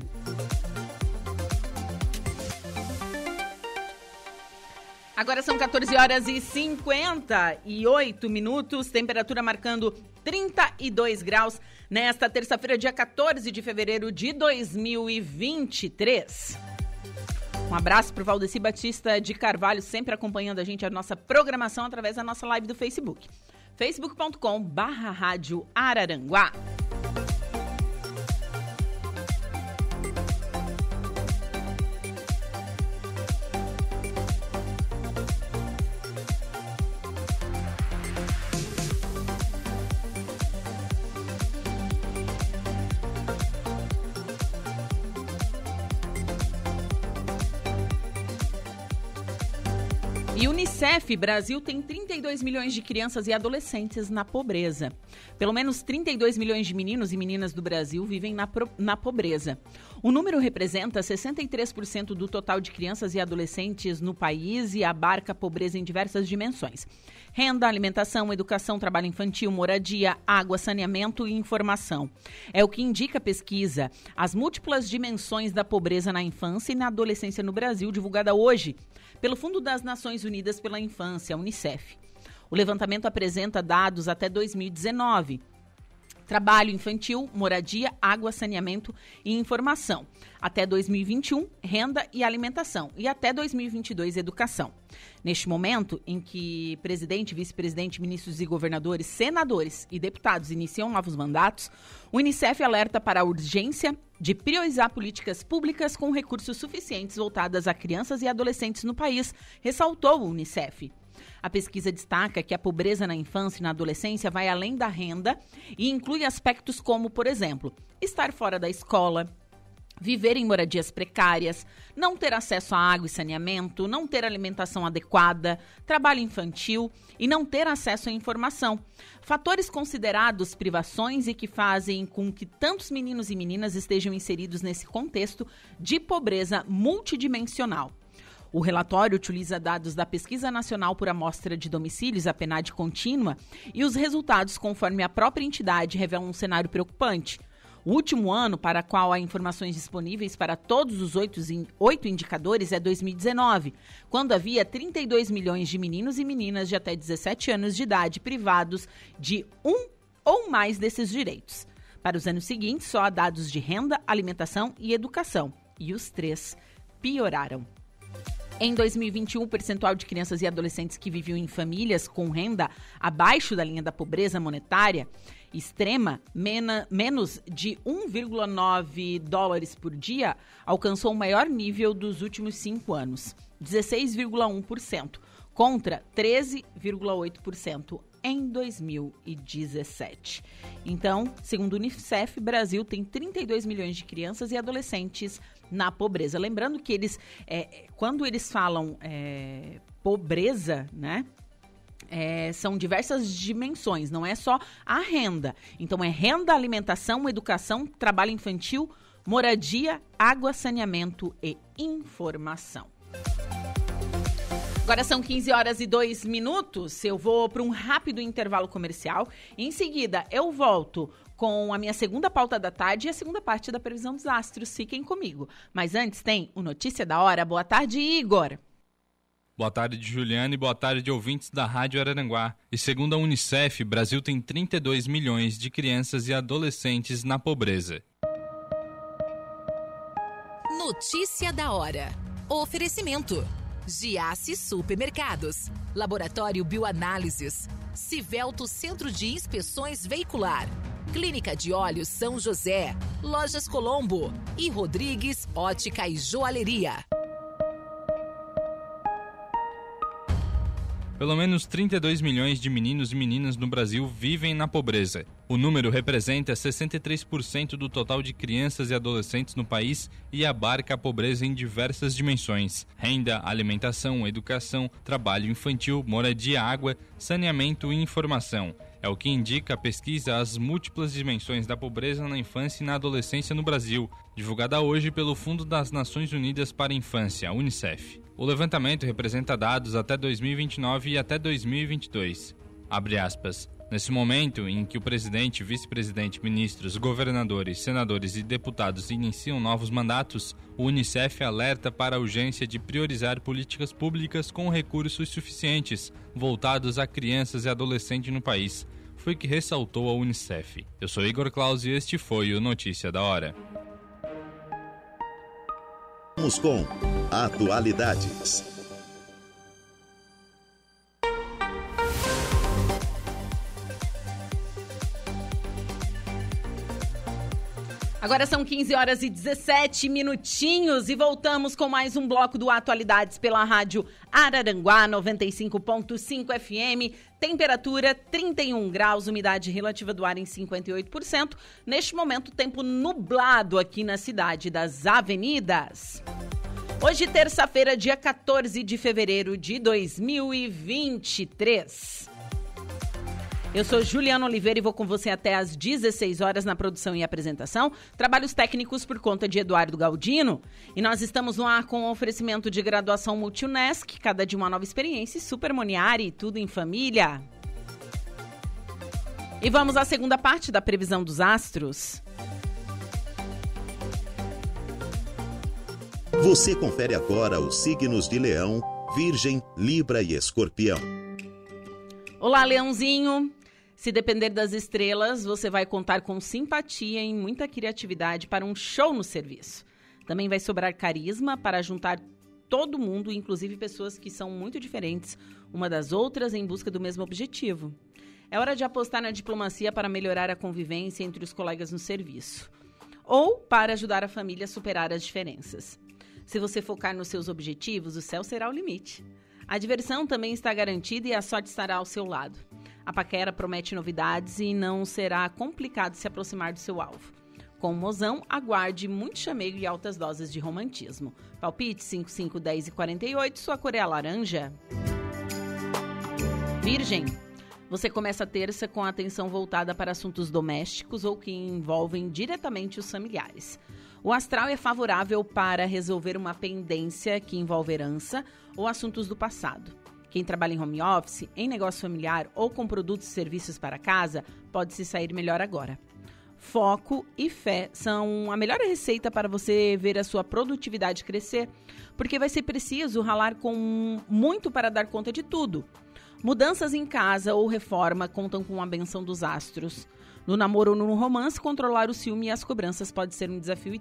Agora são 14 horas e 58 minutos, temperatura marcando 32 graus nesta terça-feira, dia 14 de fevereiro de 2023. Um abraço para o Valdeci Batista de Carvalho, sempre acompanhando a gente, a nossa programação através da nossa live do Facebook. facebook.com barra Unicef Brasil tem 32 milhões de crianças e adolescentes na pobreza. Pelo menos 32 milhões de meninos e meninas do Brasil vivem na, na pobreza. O número representa 63% do total de crianças e adolescentes no país e abarca a pobreza em diversas dimensões: renda, alimentação, educação, trabalho infantil, moradia, água, saneamento e informação. É o que indica a pesquisa As Múltiplas Dimensões da Pobreza na Infância e na Adolescência no Brasil, divulgada hoje pelo Fundo das Nações Unidas pela Infância, Unicef. O levantamento apresenta dados até 2019. Trabalho infantil, moradia, água, saneamento e informação. Até 2021, renda e alimentação. E até 2022, educação. Neste momento em que presidente, vice-presidente, ministros e governadores, senadores e deputados iniciam novos mandatos, o Unicef alerta para a urgência de priorizar políticas públicas com recursos suficientes voltadas a crianças e adolescentes no país, ressaltou o Unicef. A pesquisa destaca que a pobreza na infância e na adolescência vai além da renda e inclui aspectos como, por exemplo, estar fora da escola, viver em moradias precárias, não ter acesso a água e saneamento, não ter alimentação adequada, trabalho infantil e não ter acesso à informação. Fatores considerados privações e que fazem com que tantos meninos e meninas estejam inseridos nesse contexto de pobreza multidimensional. O relatório utiliza dados da Pesquisa Nacional por Amostra de Domicílios, a PNAD contínua, e os resultados, conforme a própria entidade, revelam um cenário preocupante. O último ano para qual há informações disponíveis para todos os oito, oito indicadores é 2019, quando havia 32 milhões de meninos e meninas de até 17 anos de idade privados de um ou mais desses direitos. Para os anos seguintes, só há dados de renda, alimentação e educação, e os três pioraram. Em 2021, o percentual de crianças e adolescentes que viviam em famílias com renda abaixo da linha da pobreza monetária extrema, mena, menos de 1,9 dólares por dia, alcançou o maior nível dos últimos cinco anos, 16,1%, contra 13,8% em 2017. Então, segundo o Unicef, Brasil tem 32 milhões de crianças e adolescentes na pobreza. Lembrando que eles, é, quando eles falam é, pobreza, né? É, são diversas dimensões, não é só a renda. Então, é renda, alimentação, educação, trabalho infantil, moradia, água, saneamento e informação. Agora são 15 horas e 2 minutos. Eu vou para um rápido intervalo comercial. Em seguida, eu volto com a minha segunda pauta da tarde e a segunda parte da previsão dos astros. Fiquem comigo. Mas antes tem o Notícia da Hora. Boa tarde, Igor.
Boa tarde, Juliana, e boa tarde, ouvintes da Rádio Araranguá. E segundo a Unicef, Brasil tem 32 milhões de crianças e adolescentes na pobreza.
Notícia da hora. Oferecimento: Giasse Supermercados, Laboratório Bioanálises, Civelto Centro de Inspeções Veicular, Clínica de Olhos São José, Lojas Colombo e Rodrigues Ótica e Joalheria.
Pelo menos 32 milhões de meninos e meninas no Brasil vivem na pobreza. O número representa 63% do total de crianças e adolescentes no país e abarca a pobreza em diversas dimensões: renda, alimentação, educação, trabalho infantil, moradia, água, saneamento e informação. É o que indica a pesquisa As Múltiplas Dimensões da Pobreza na Infância e na Adolescência no Brasil, divulgada hoje pelo Fundo das Nações Unidas para a Infância, UNICEF. O levantamento representa dados até 2029 e até 2022. Abre aspas. Nesse momento em que o presidente, vice-presidente, ministros, governadores, senadores e deputados iniciam novos mandatos, o Unicef alerta para a urgência de priorizar políticas públicas com recursos suficientes voltados a crianças e adolescentes no país. Foi o que ressaltou a Unicef. Eu sou Igor Claus e este foi o Notícia da Hora.
Vamos com Atualidades.
Agora são 15 horas e 17 minutinhos e voltamos com mais um bloco do Atualidades pela rádio Araranguá 95.5 FM. Temperatura 31 graus, umidade relativa do ar em 58%. Neste momento, tempo nublado aqui na cidade das avenidas. Hoje, terça-feira, dia 14 de fevereiro de 2023. Eu sou Juliana Oliveira e vou com você até às 16 horas na produção e apresentação. Trabalhos técnicos por conta de Eduardo Galdino. E nós estamos no ar com o oferecimento de graduação Multunesc, cada dia uma nova experiência, Super Moniari, tudo em família. E vamos à segunda parte da previsão dos astros.
Você confere agora os signos de Leão, Virgem, Libra e Escorpião.
Olá, Leãozinho. Se depender das estrelas, você vai contar com simpatia e muita criatividade para um show no serviço. Também vai sobrar carisma para juntar todo mundo, inclusive pessoas que são muito diferentes uma das outras em busca do mesmo objetivo. É hora de apostar na diplomacia para melhorar a convivência entre os colegas no serviço ou para ajudar a família a superar as diferenças. Se você focar nos seus objetivos, o céu será o limite. A diversão também está garantida e a sorte estará ao seu lado. A paquera promete novidades e não será complicado se aproximar do seu alvo. Com o mozão, aguarde muito chamego e altas doses de romantismo. Palpite 5, 5, 10 e 48, sua cor é a laranja. Virgem. Você começa a terça com a atenção voltada para assuntos domésticos ou que envolvem diretamente os familiares. O astral é favorável para resolver uma pendência que envolve herança ou assuntos do passado. Quem trabalha em home office, em negócio familiar ou com produtos e serviços para casa pode se sair melhor agora. Foco e fé são a melhor receita para você ver a sua produtividade crescer, porque vai ser preciso ralar com muito para dar conta de tudo Mudanças em casa ou reforma contam com a benção dos astros. No namoro ou no romance, controlar o ciúme e as cobranças pode ser um desafio e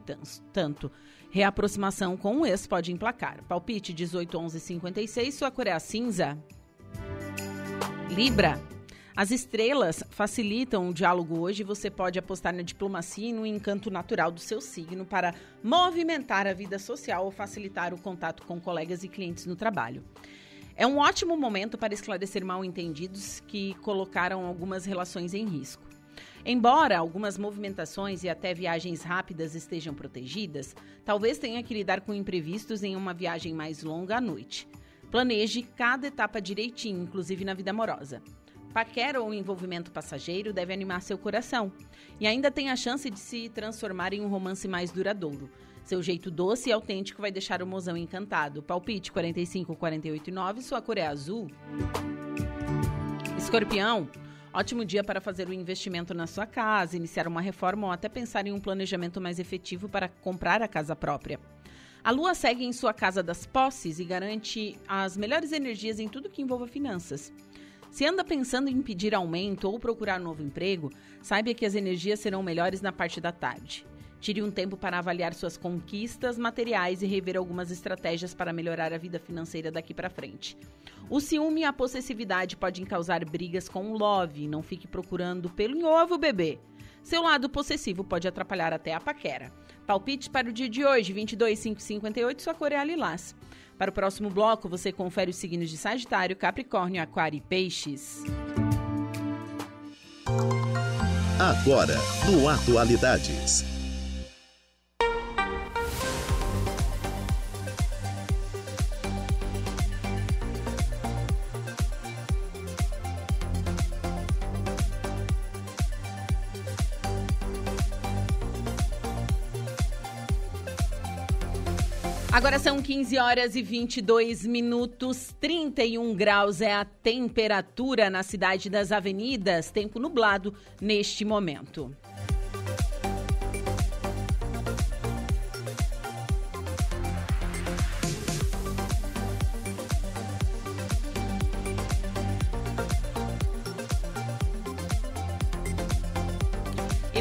tanto. Reaproximação com o ex pode emplacar. Palpite 18 11 56, sua cor é a cinza. Libra. As estrelas facilitam o diálogo hoje. Você pode apostar na diplomacia e no encanto natural do seu signo para movimentar a vida social ou facilitar o contato com colegas e clientes no trabalho. É um ótimo momento para esclarecer mal-entendidos que colocaram algumas relações em risco. Embora algumas movimentações e até viagens rápidas estejam protegidas, talvez tenha que lidar com imprevistos em uma viagem mais longa à noite. Planeje cada etapa direitinho, inclusive na vida amorosa. Paquera ou envolvimento passageiro deve animar seu coração e ainda tem a chance de se transformar em um romance mais duradouro. Seu jeito doce e autêntico vai deixar o mozão encantado. Palpite 45 48 9, sua cor é azul. Escorpião, ótimo dia para fazer um investimento na sua casa, iniciar uma reforma ou até pensar em um planejamento mais efetivo para comprar a casa própria. A lua segue em sua casa das posses e garante as melhores energias em tudo que envolva finanças. Se anda pensando em pedir aumento ou procurar novo emprego, saiba que as energias serão melhores na parte da tarde. Tire um tempo para avaliar suas conquistas materiais e rever algumas estratégias para melhorar a vida financeira daqui para frente. O ciúme e a possessividade podem causar brigas com o love. Não fique procurando pelo em ovo, bebê. Seu lado possessivo pode atrapalhar até a paquera. Palpite para o dia de hoje, 22,558, sua cor é a lilás. Para o próximo bloco, você confere os signos de Sagitário, Capricórnio, Aquário e Peixes.
Agora, no Atualidades.
Agora são 15 horas e 22 minutos, 31 graus é a temperatura na cidade das avenidas, tempo nublado neste momento.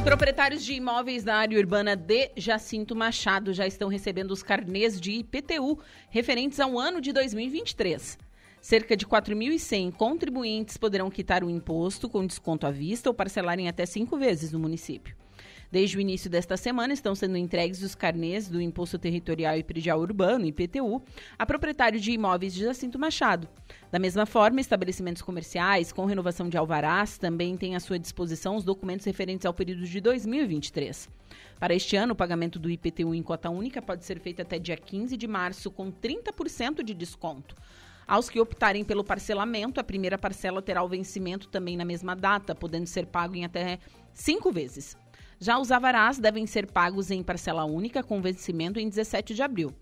Proprietários de imóveis da área urbana de Jacinto Machado já estão recebendo os carnês de IPTU referentes ao ano de 2023. Cerca de 4.100 contribuintes poderão quitar o imposto com desconto à vista ou parcelarem até cinco vezes no município. Desde o início desta semana, estão sendo entregues os carnês do Imposto Territorial e Predial Urbano, IPTU, a proprietário de imóveis de Jacinto Machado. Da mesma forma, estabelecimentos comerciais com renovação de alvarás também têm à sua disposição os documentos referentes ao período de 2023. Para este ano, o pagamento do IPTU em cota única pode ser feito até dia 15 de março, com 30% de desconto. Aos que optarem pelo parcelamento, a primeira parcela terá o vencimento também na mesma data, podendo ser pago em até cinco vezes. Já os avarás devem ser pagos em parcela única com vencimento em 17 de abril.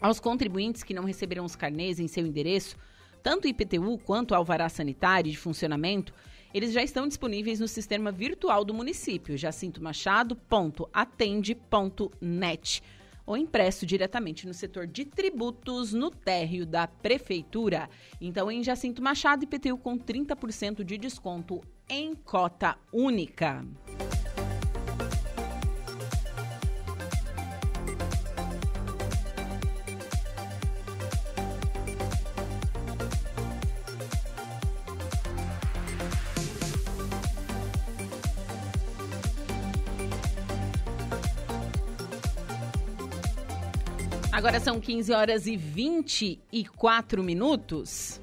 Aos contribuintes que não receberam os carnês em seu endereço, tanto IPTU quanto alvará sanitário de funcionamento, eles já estão disponíveis no sistema virtual do município, jacintomachado.atende.net, ou impresso diretamente no setor de tributos no térreo da prefeitura. Então, em Jacinto Machado, IPTU com 30% de desconto em cota única. Agora são 15 horas e 24 minutos.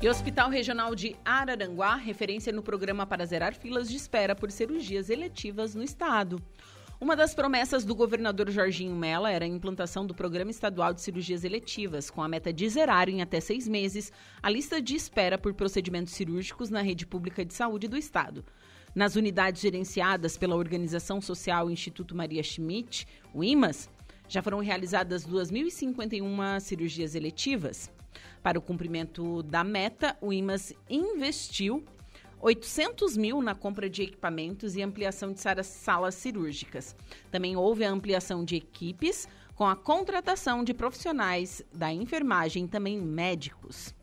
E o Hospital Regional de Araranguá, referência no programa para zerar filas de espera por cirurgias eletivas no estado. Uma das promessas do governador Jorginho Mella era a implantação do Programa Estadual de Cirurgias Eletivas, com a meta de zerar em até seis meses a lista de espera por procedimentos cirúrgicos na rede pública de saúde do Estado. Nas unidades gerenciadas pela Organização Social Instituto Maria Schmidt, o IMAS, já foram realizadas 2.051 cirurgias eletivas. Para o cumprimento da meta, o IMAS investiu 800 mil na compra de equipamentos e ampliação de salas cirúrgicas. Também houve a ampliação de equipes com a contratação de profissionais da enfermagem também médicos.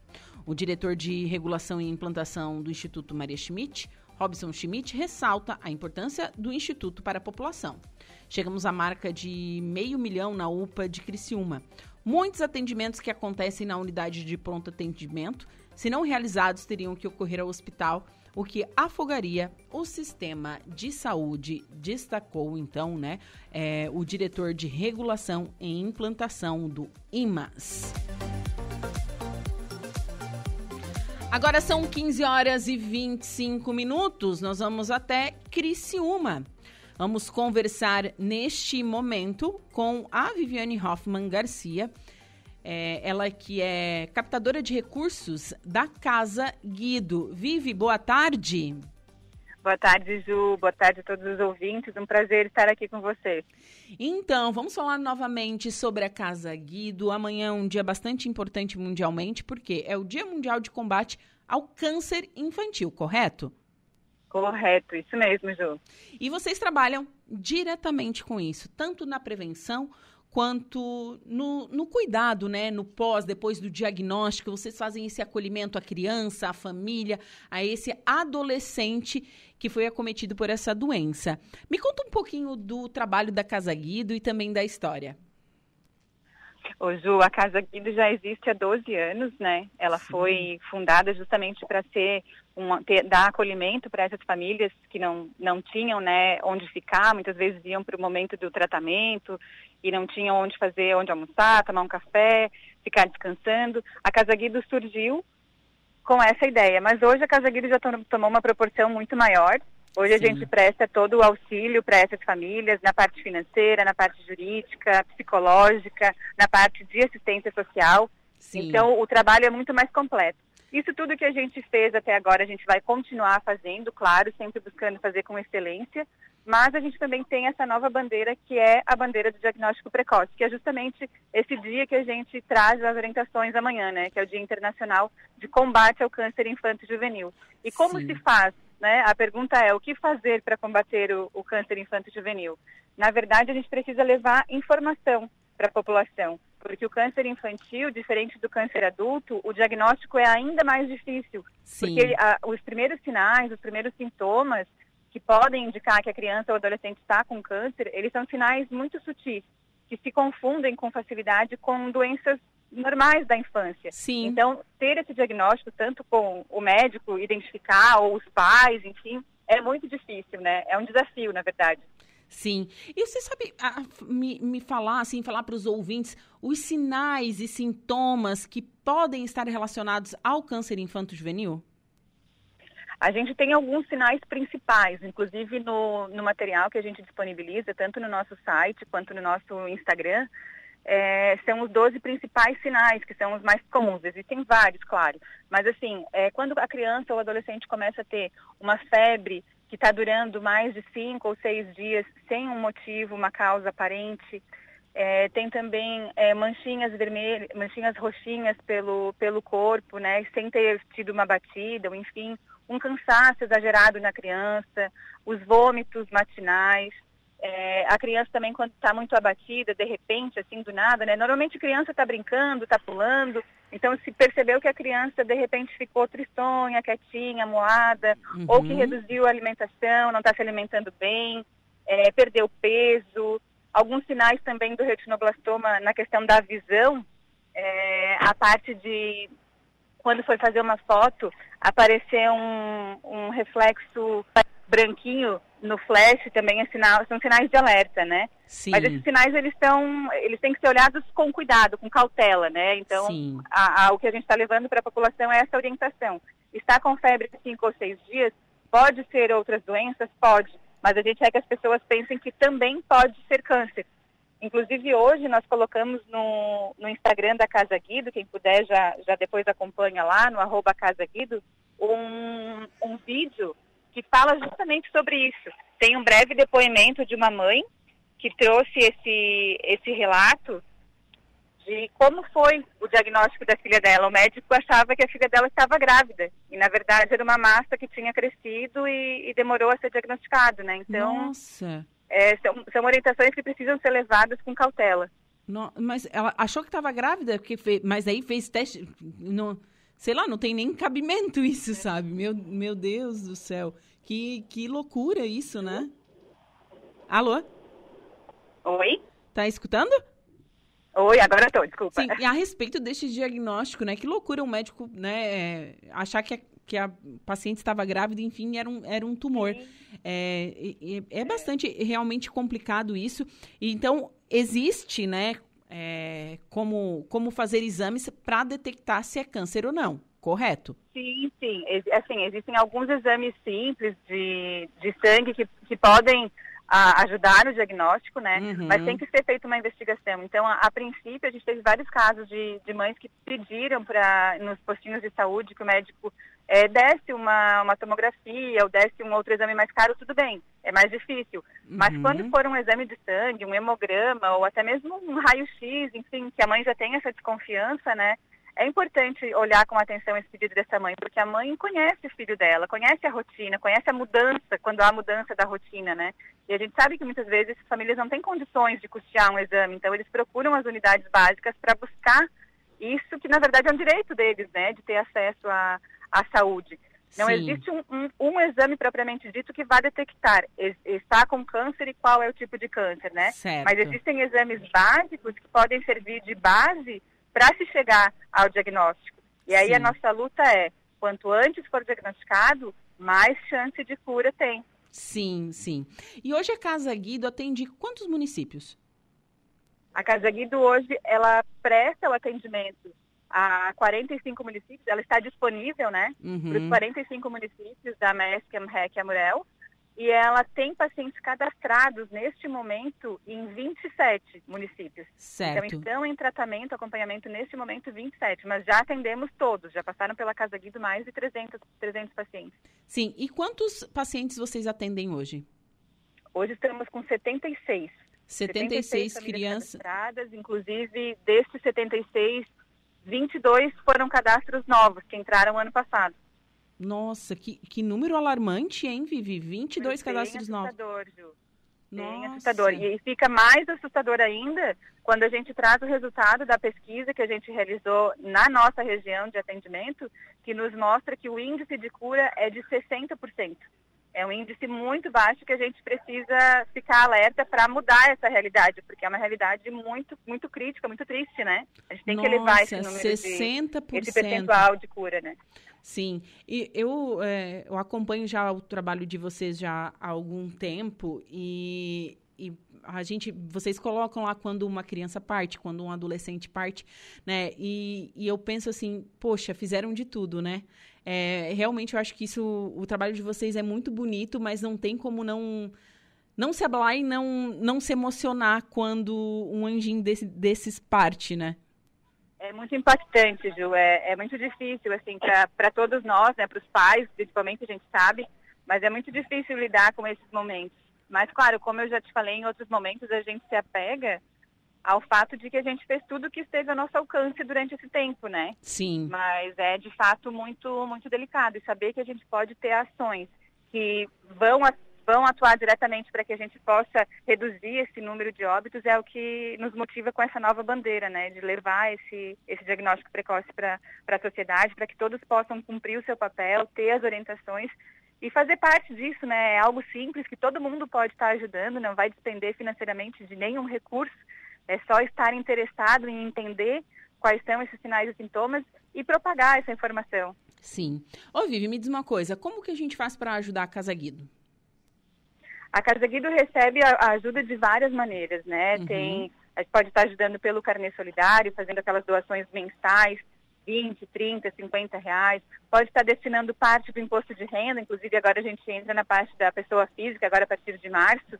O diretor de regulação e implantação do Instituto Maria Schmidt, Robson Schmidt, ressalta a importância do Instituto para a população. Chegamos à marca de meio milhão na UPA de Criciúma. Muitos atendimentos que acontecem na unidade de pronto atendimento, se não realizados, teriam que ocorrer ao hospital o que afogaria o sistema de saúde, destacou então né, é, o diretor de regulação e implantação do IMAS. Agora são 15 horas e 25 minutos, nós vamos até Criciúma. Vamos conversar neste momento com a Viviane Hoffman Garcia, é, ela que é captadora de recursos da Casa Guido. Vive, boa tarde.
Boa tarde, Ju. Boa tarde a todos os ouvintes. Um prazer estar aqui com você.
Então, vamos falar novamente sobre a Casa Guido. Amanhã é um dia bastante importante mundialmente, porque é o Dia Mundial de Combate ao Câncer Infantil, correto?
Correto, isso mesmo, Ju.
E vocês trabalham diretamente com isso, tanto na prevenção quanto no, no cuidado, né? No pós, depois do diagnóstico, vocês fazem esse acolhimento à criança, à família, a esse adolescente que foi acometido por essa doença. Me conta um pouquinho do trabalho da Casa Guido e também da história.
Ô Ju, a Casa Guido já existe há 12 anos, né? Ela Sim. foi fundada justamente para ser uma, ter, dar acolhimento para essas famílias que não, não tinham né, onde ficar, muitas vezes iam para o momento do tratamento e não tinham onde fazer, onde almoçar, tomar um café, ficar descansando. A Casa Guido surgiu com essa ideia, mas hoje a Casa Guido já tomou uma proporção muito maior. Hoje Sim. a gente presta todo o auxílio para essas famílias na parte financeira, na parte jurídica, psicológica, na parte de assistência social. Sim. Então o trabalho é muito mais completo. Isso tudo que a gente fez até agora, a gente vai continuar fazendo, claro, sempre buscando fazer com excelência, mas a gente também tem essa nova bandeira que é a bandeira do diagnóstico precoce, que é justamente esse dia que a gente traz as orientações amanhã, né, que é o Dia Internacional de Combate ao Câncer Infanto-Juvenil. E como Sim. se faz? Né? A pergunta é o que fazer para combater o, o câncer infanto-juvenil? Na verdade, a gente precisa levar informação para a população porque o câncer infantil, diferente do câncer adulto, o diagnóstico é ainda mais difícil. Sim. Porque a, os primeiros sinais, os primeiros sintomas que podem indicar que a criança ou adolescente está com câncer, eles são sinais muito sutis, que se confundem com facilidade com doenças normais da infância.
Sim.
Então, ter esse diagnóstico, tanto com o médico identificar, ou os pais, enfim, é muito difícil, né? É um desafio, na verdade.
Sim. E você sabe a, me, me falar, assim, falar para os ouvintes os sinais e sintomas que podem estar relacionados ao câncer infanto-juvenil?
A gente tem alguns sinais principais, inclusive no, no material que a gente disponibiliza, tanto no nosso site quanto no nosso Instagram, é, são os 12 principais sinais, que são os mais comuns. Existem vários, claro. Mas, assim, é, quando a criança ou adolescente começa a ter uma febre que está durando mais de cinco ou seis dias sem um motivo, uma causa aparente. É, tem também é, manchinhas vermelhas, manchinhas roxinhas pelo, pelo corpo, né, sem ter tido uma batida, ou enfim, um cansaço exagerado na criança, os vômitos matinais, é, a criança também, quando está muito abatida, de repente, assim, do nada, né? Normalmente a criança está brincando, está pulando. Então, se percebeu que a criança, de repente, ficou tristonha, quietinha, moada, uhum. ou que reduziu a alimentação, não está se alimentando bem, é, perdeu peso. Alguns sinais também do retinoblastoma na questão da visão, é, a parte de quando foi fazer uma foto, apareceu um, um reflexo branquinho no flash também é sinal, são sinais de alerta, né?
Sim.
Mas esses sinais eles estão, eles têm que ser olhados com cuidado, com cautela, né? Então, a, a, o que a gente está levando para a população é essa orientação. Está com febre cinco ou seis dias, pode ser outras doenças, pode, mas a gente quer que as pessoas pensem que também pode ser câncer. Inclusive hoje nós colocamos no, no Instagram da Casa Guido, quem puder já, já depois acompanha lá no arroba Casa Guido, um, um vídeo que fala justamente sobre isso. Tem um breve depoimento de uma mãe que trouxe esse, esse relato de como foi o diagnóstico da filha dela. O médico achava que a filha dela estava grávida e na verdade era uma massa que tinha crescido e, e demorou a ser diagnosticado, né? Então,
Nossa.
É, são, são orientações que precisam ser levadas com cautela.
No, mas ela achou que estava grávida, porque fez, mas aí fez teste. No, sei lá, não tem nem cabimento [laughs] isso, sabe? Meu, meu Deus do céu. Que, que loucura isso, né? Alô?
Oi?
Tá escutando?
Oi, agora tô, desculpa.
Sim, e a respeito deste diagnóstico, né? Que loucura um médico, né, achar que a, que a paciente estava grávida, enfim, era um, era um tumor. É, é, é, bastante realmente complicado isso. Então, existe, né, é, como, como fazer exames para detectar se é câncer ou não, correto?
Sim, sim. Assim, existem alguns exames simples de, de sangue que, que podem a ajudar no diagnóstico, né?
Uhum.
Mas tem que ser feita uma investigação. Então, a, a, princípio, a gente teve vários casos de, de mães que pediram para nos postinhos de saúde que o médico é, desse uma, uma tomografia ou desse um outro exame mais caro, tudo bem, é mais difícil.
Uhum.
Mas quando for um exame de sangue, um hemograma ou até mesmo um raio-x, enfim, que a mãe já tem essa desconfiança, né? É importante olhar com atenção esse pedido dessa mãe, porque a mãe conhece o filho dela, conhece a rotina, conhece a mudança, quando há mudança da rotina, né? E a gente sabe que muitas vezes as famílias não têm condições de custear um exame, então eles procuram as unidades básicas para buscar isso que, na verdade, é um direito deles, né? De ter acesso à, à saúde. Não
Sim.
existe um, um, um, exame propriamente dito que vá detectar está com câncer e qual é o tipo de câncer, né?
Certo.
Mas existem exames básicos que podem servir de base para se chegar ao diagnóstico. E aí
Sim.
a nossa luta é, quanto antes for diagnosticado, mais chance de cura tem.
Sim, sim. E hoje a Casa Guido atende quantos municípios?
A Casa Guido hoje, ela presta o atendimento a 45 municípios, ela está disponível, né,
Uhum.
para os 45 municípios da MESC, AMREC e Amurel, e ela tem pacientes cadastrados neste momento em 27 municípios.
Certo.
Então estão em tratamento, acompanhamento neste momento 27, mas já atendemos todos, já passaram pela Casa Guido mais de 300, 300 pacientes.
Sim. E quantos pacientes vocês atendem hoje?
Hoje estamos com 76.
76
famílias
crianças.
cadastradas, inclusive desses 76, 22 foram cadastros novos que entraram ano passado.
Nossa, que, que número alarmante, hein, Vivi? 22
Bem
cadastros novos.
assustador, Ju. Bem
Nossa.
assustador. E fica mais assustador ainda quando a gente traz o resultado da pesquisa que a gente realizou na nossa região de atendimento, que nos mostra que o índice de cura é de 60%. É um índice muito baixo que a gente precisa ficar alerta para mudar essa realidade, porque é uma realidade muito, muito crítica, muito triste, né? A gente tem que elevar esse
Nossa,
número
60%.
de, esse percentual de cura, né?
Sim, e eu, é, eu acompanho já o trabalho de vocês já há algum tempo e, e a gente, vocês colocam lá quando uma criança parte, quando um adolescente parte, né? E, e eu penso assim, poxa, fizeram de tudo, né? É, realmente eu acho que isso, o trabalho de vocês é muito bonito, mas não tem como não não se abalar e não, não se emocionar quando um anjinho desse, desses parte, né?
É muito impactante, Ju. É, é muito difícil, assim, para todos nós, né, para os pais, principalmente, a gente sabe, mas é muito difícil lidar com esses momentos. Mas, claro, como eu já te falei em outros momentos, a gente se apega ao fato de que a gente fez tudo que esteve ao nosso alcance durante esse tempo, né?
Sim.
Mas é, de fato, muito, muito delicado. E saber que a gente pode ter ações que vão vão atuar diretamente para que a gente possa reduzir esse número de óbitos é o que nos motiva com essa nova bandeira, né, de levar esse, esse diagnóstico precoce para a sociedade, para que todos possam cumprir o seu papel, ter as orientações e fazer parte disso, né, é algo simples que todo mundo pode estar ajudando, não vai despender financeiramente de nenhum recurso, é só estar interessado em entender quais são esses sinais e sintomas e propagar essa informação.
Sim. Ô, Vivi, me diz uma coisa, como que a gente faz para ajudar a Casa Guido?
A Casa Guido recebe a, ajuda de várias maneiras, né?
Uhum.
Tem, a gente pode estar ajudando pelo carnê solidário, fazendo aquelas doações mensais, 20, 30, 50 reais. Pode estar destinando parte do imposto de renda, inclusive agora a gente entra na parte da pessoa física, agora a partir de março.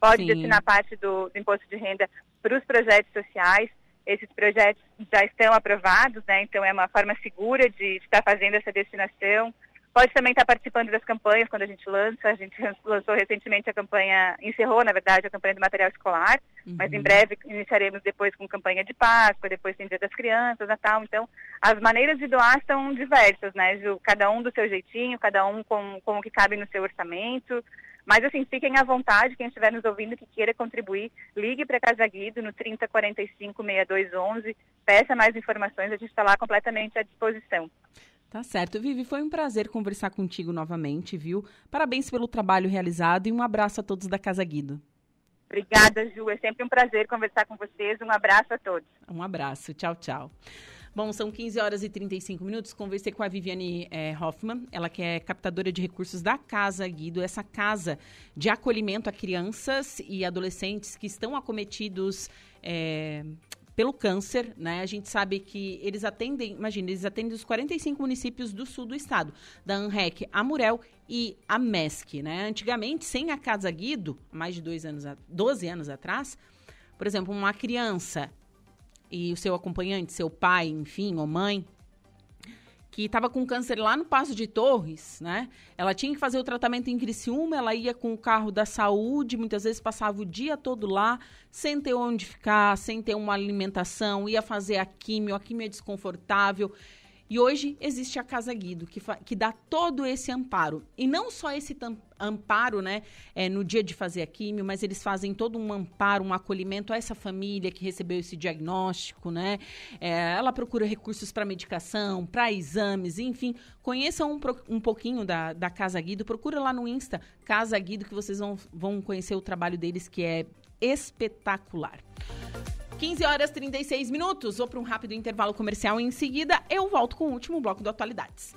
Pode
Sim.
destinar parte do, do imposto de renda para os projetos sociais. Esses projetos já estão aprovados, né? Então é uma forma segura de estar fazendo essa destinação. Pode também estar participando das campanhas quando a gente lança. A gente [laughs] lançou recentemente a campanha, encerrou, na verdade, a campanha do material escolar, mas em
Uhum.
breve iniciaremos depois com campanha de Páscoa, depois tem Dia das Crianças, Natal. Então, as maneiras de doar são diversas, né, Ju? Cada um do seu jeitinho, cada um com, com o que cabe no seu orçamento. Mas, assim, fiquem à vontade, quem estiver nos ouvindo que queira contribuir, ligue para a Casa Guido no 3045 6211, peça mais informações, a gente está lá completamente à disposição.
Tá certo. Vivi, foi um prazer conversar contigo novamente, viu? Parabéns pelo trabalho realizado e um abraço a todos da Casa Guido.
Obrigada, Ju. É sempre um prazer conversar com vocês. Um abraço a todos.
Um abraço. Tchau, tchau. Bom, são 15 horas e 35 minutos. Conversei com a Viviane eh, Hoffman, ela que é captadora de recursos da Casa Guido, essa casa de acolhimento a crianças e adolescentes que estão acometidos eh, pelo câncer, né? A gente sabe que eles atendem, imagina, eles atendem os 45 municípios do sul do estado, da ANREC, a Murel e a MESC, né? Antigamente, sem a Casa Guido, mais de dois anos, a- 12 anos atrás, por exemplo, uma criança e o seu acompanhante, seu pai, enfim, ou mãe, que estava com câncer lá no Passo de Torres, né? Ela tinha que fazer o tratamento em Criciúma, ela ia com o carro da saúde, muitas vezes passava o dia todo lá, sem ter onde ficar, sem ter uma alimentação, ia fazer a químio, a químio é desconfortável. E hoje existe a Casa Guido, que, que dá todo esse amparo. E não só esse amparo, né, é, no dia de fazer a químio, mas eles fazem todo um amparo, um acolhimento a essa família que recebeu esse diagnóstico, né? É, ela procura recursos para medicação, para exames, enfim. Conheçam um, um pouquinho da, da Casa Guido, procura lá no Insta, Casa Guido, que vocês vão, vão conhecer o trabalho deles, que é espetacular. 15 horas e 36 minutos. Vou para um rápido intervalo comercial e em seguida eu volto com o último bloco do Atualidades.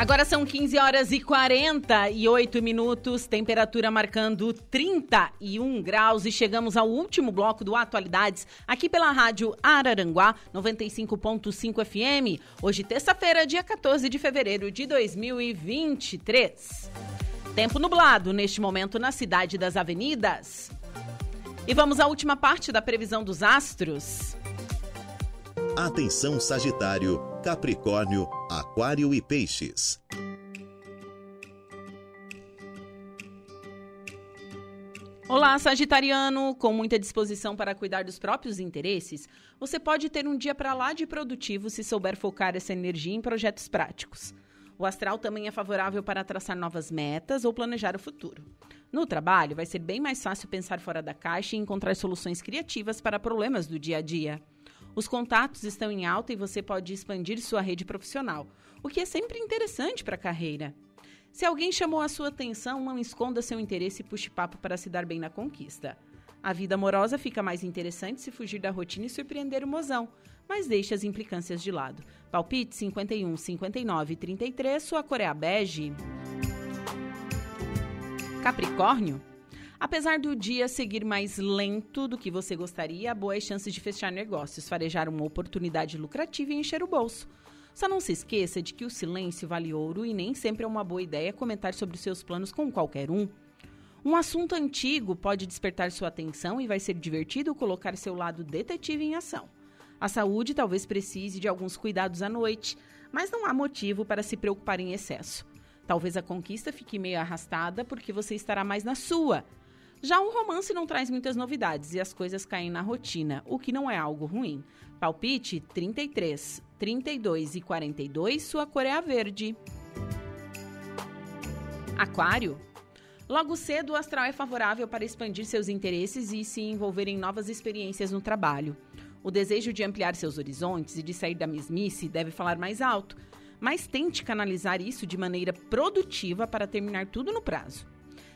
Agora são 15 horas e 48 minutos, temperatura marcando 31 graus e chegamos ao último bloco do Atualidades aqui pela Rádio Araranguá 95.5 FM. Hoje, terça-feira, dia 14 de fevereiro de 2023. Tempo nublado neste momento na cidade das avenidas. E vamos à última parte da previsão dos astros.
Atenção Sagitário, Capricórnio, Aquário e Peixes.
Olá, Sagitariano! Com muita disposição para cuidar dos próprios interesses, você pode ter um dia para lá de produtivo se souber focar essa energia em projetos práticos. O astral também é favorável para traçar novas metas ou planejar o futuro. No trabalho, vai ser bem mais fácil pensar fora da caixa e encontrar soluções criativas para problemas do dia a dia. Os contatos estão em alta e você pode expandir sua rede profissional, o que é sempre interessante para a carreira. Se alguém chamou a sua atenção, não esconda seu interesse e puxe papo para se dar bem na conquista. A vida amorosa fica mais interessante se fugir da rotina e surpreender o mozão, mas deixe as implicâncias de lado. Palpite 51, 59 e 33, sua cor é bege. Capricórnio. Apesar do dia seguir mais lento do que você gostaria, há boas chances de fechar negócios, farejar uma oportunidade lucrativa e encher o bolso. Só não se esqueça de que o silêncio vale ouro e nem sempre é uma boa ideia comentar sobre os seus planos com qualquer um. Um assunto antigo pode despertar sua atenção e vai ser divertido colocar seu lado detetive em ação. A saúde talvez precise de alguns cuidados à noite, mas não há motivo para se preocupar em excesso. Talvez a conquista fique meio arrastada porque você estará mais na sua. Já o romance não traz muitas novidades e as coisas caem na rotina, o que não é algo ruim. Palpite 33, 32 e 42, sua cor é a verde. Aquário. Logo cedo, o astral é favorável para expandir seus interesses e se envolver em novas experiências no trabalho. O desejo de ampliar seus horizontes e de sair da mesmice deve falar mais alto, mas tente canalizar isso de maneira produtiva para terminar tudo no prazo.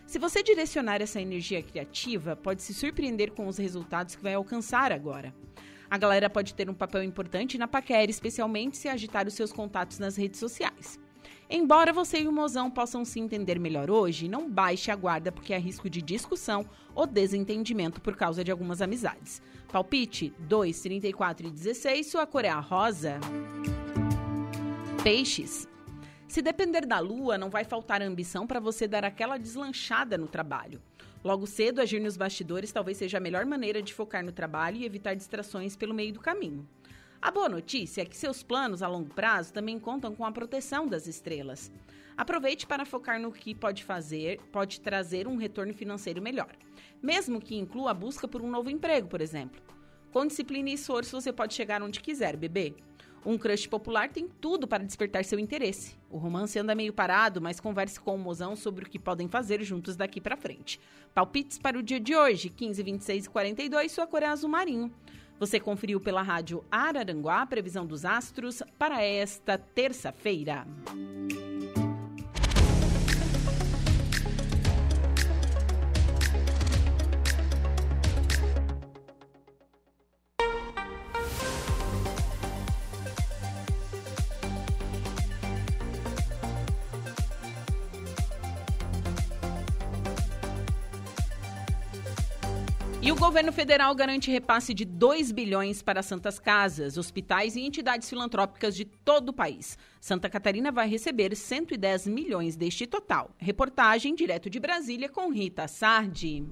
Se você direcionar essa energia criativa, pode se surpreender com os resultados que vai alcançar agora. A galera pode ter um papel importante na paquera, especialmente se agitar os seus contatos nas redes sociais. Embora você e o mozão possam se entender melhor hoje, não baixe a guarda porque há risco de discussão ou desentendimento por causa de algumas amizades. Palpite 2, 34 e 16, sua cor é a rosa. Peixes. Se depender da lua, não vai faltar ambição para você dar aquela deslanchada no trabalho. Logo cedo, agir nos bastidores talvez seja a melhor maneira de focar no trabalho e evitar distrações pelo meio do caminho. A boa notícia é que seus planos a longo prazo também contam com a proteção das estrelas. Aproveite para focar no que pode fazer, pode trazer um retorno financeiro melhor, mesmo que inclua a busca por um novo emprego, por exemplo. Com disciplina e esforço, você pode chegar onde quiser, bebê. Um crush popular tem tudo para despertar seu interesse. O romance anda meio parado, mas converse com o mozão sobre o que podem fazer juntos daqui para frente. Palpites para o dia de hoje, 15, 26 e 42, sua cor é azul marinho. Você conferiu pela rádio Araranguá a previsão dos astros para esta terça-feira. E o governo federal garante repasse de 2 bilhões para santas casas, hospitais e entidades filantrópicas de todo o país. Santa Catarina vai receber 110 milhões deste total. Reportagem direto de Brasília com Rita Sardi.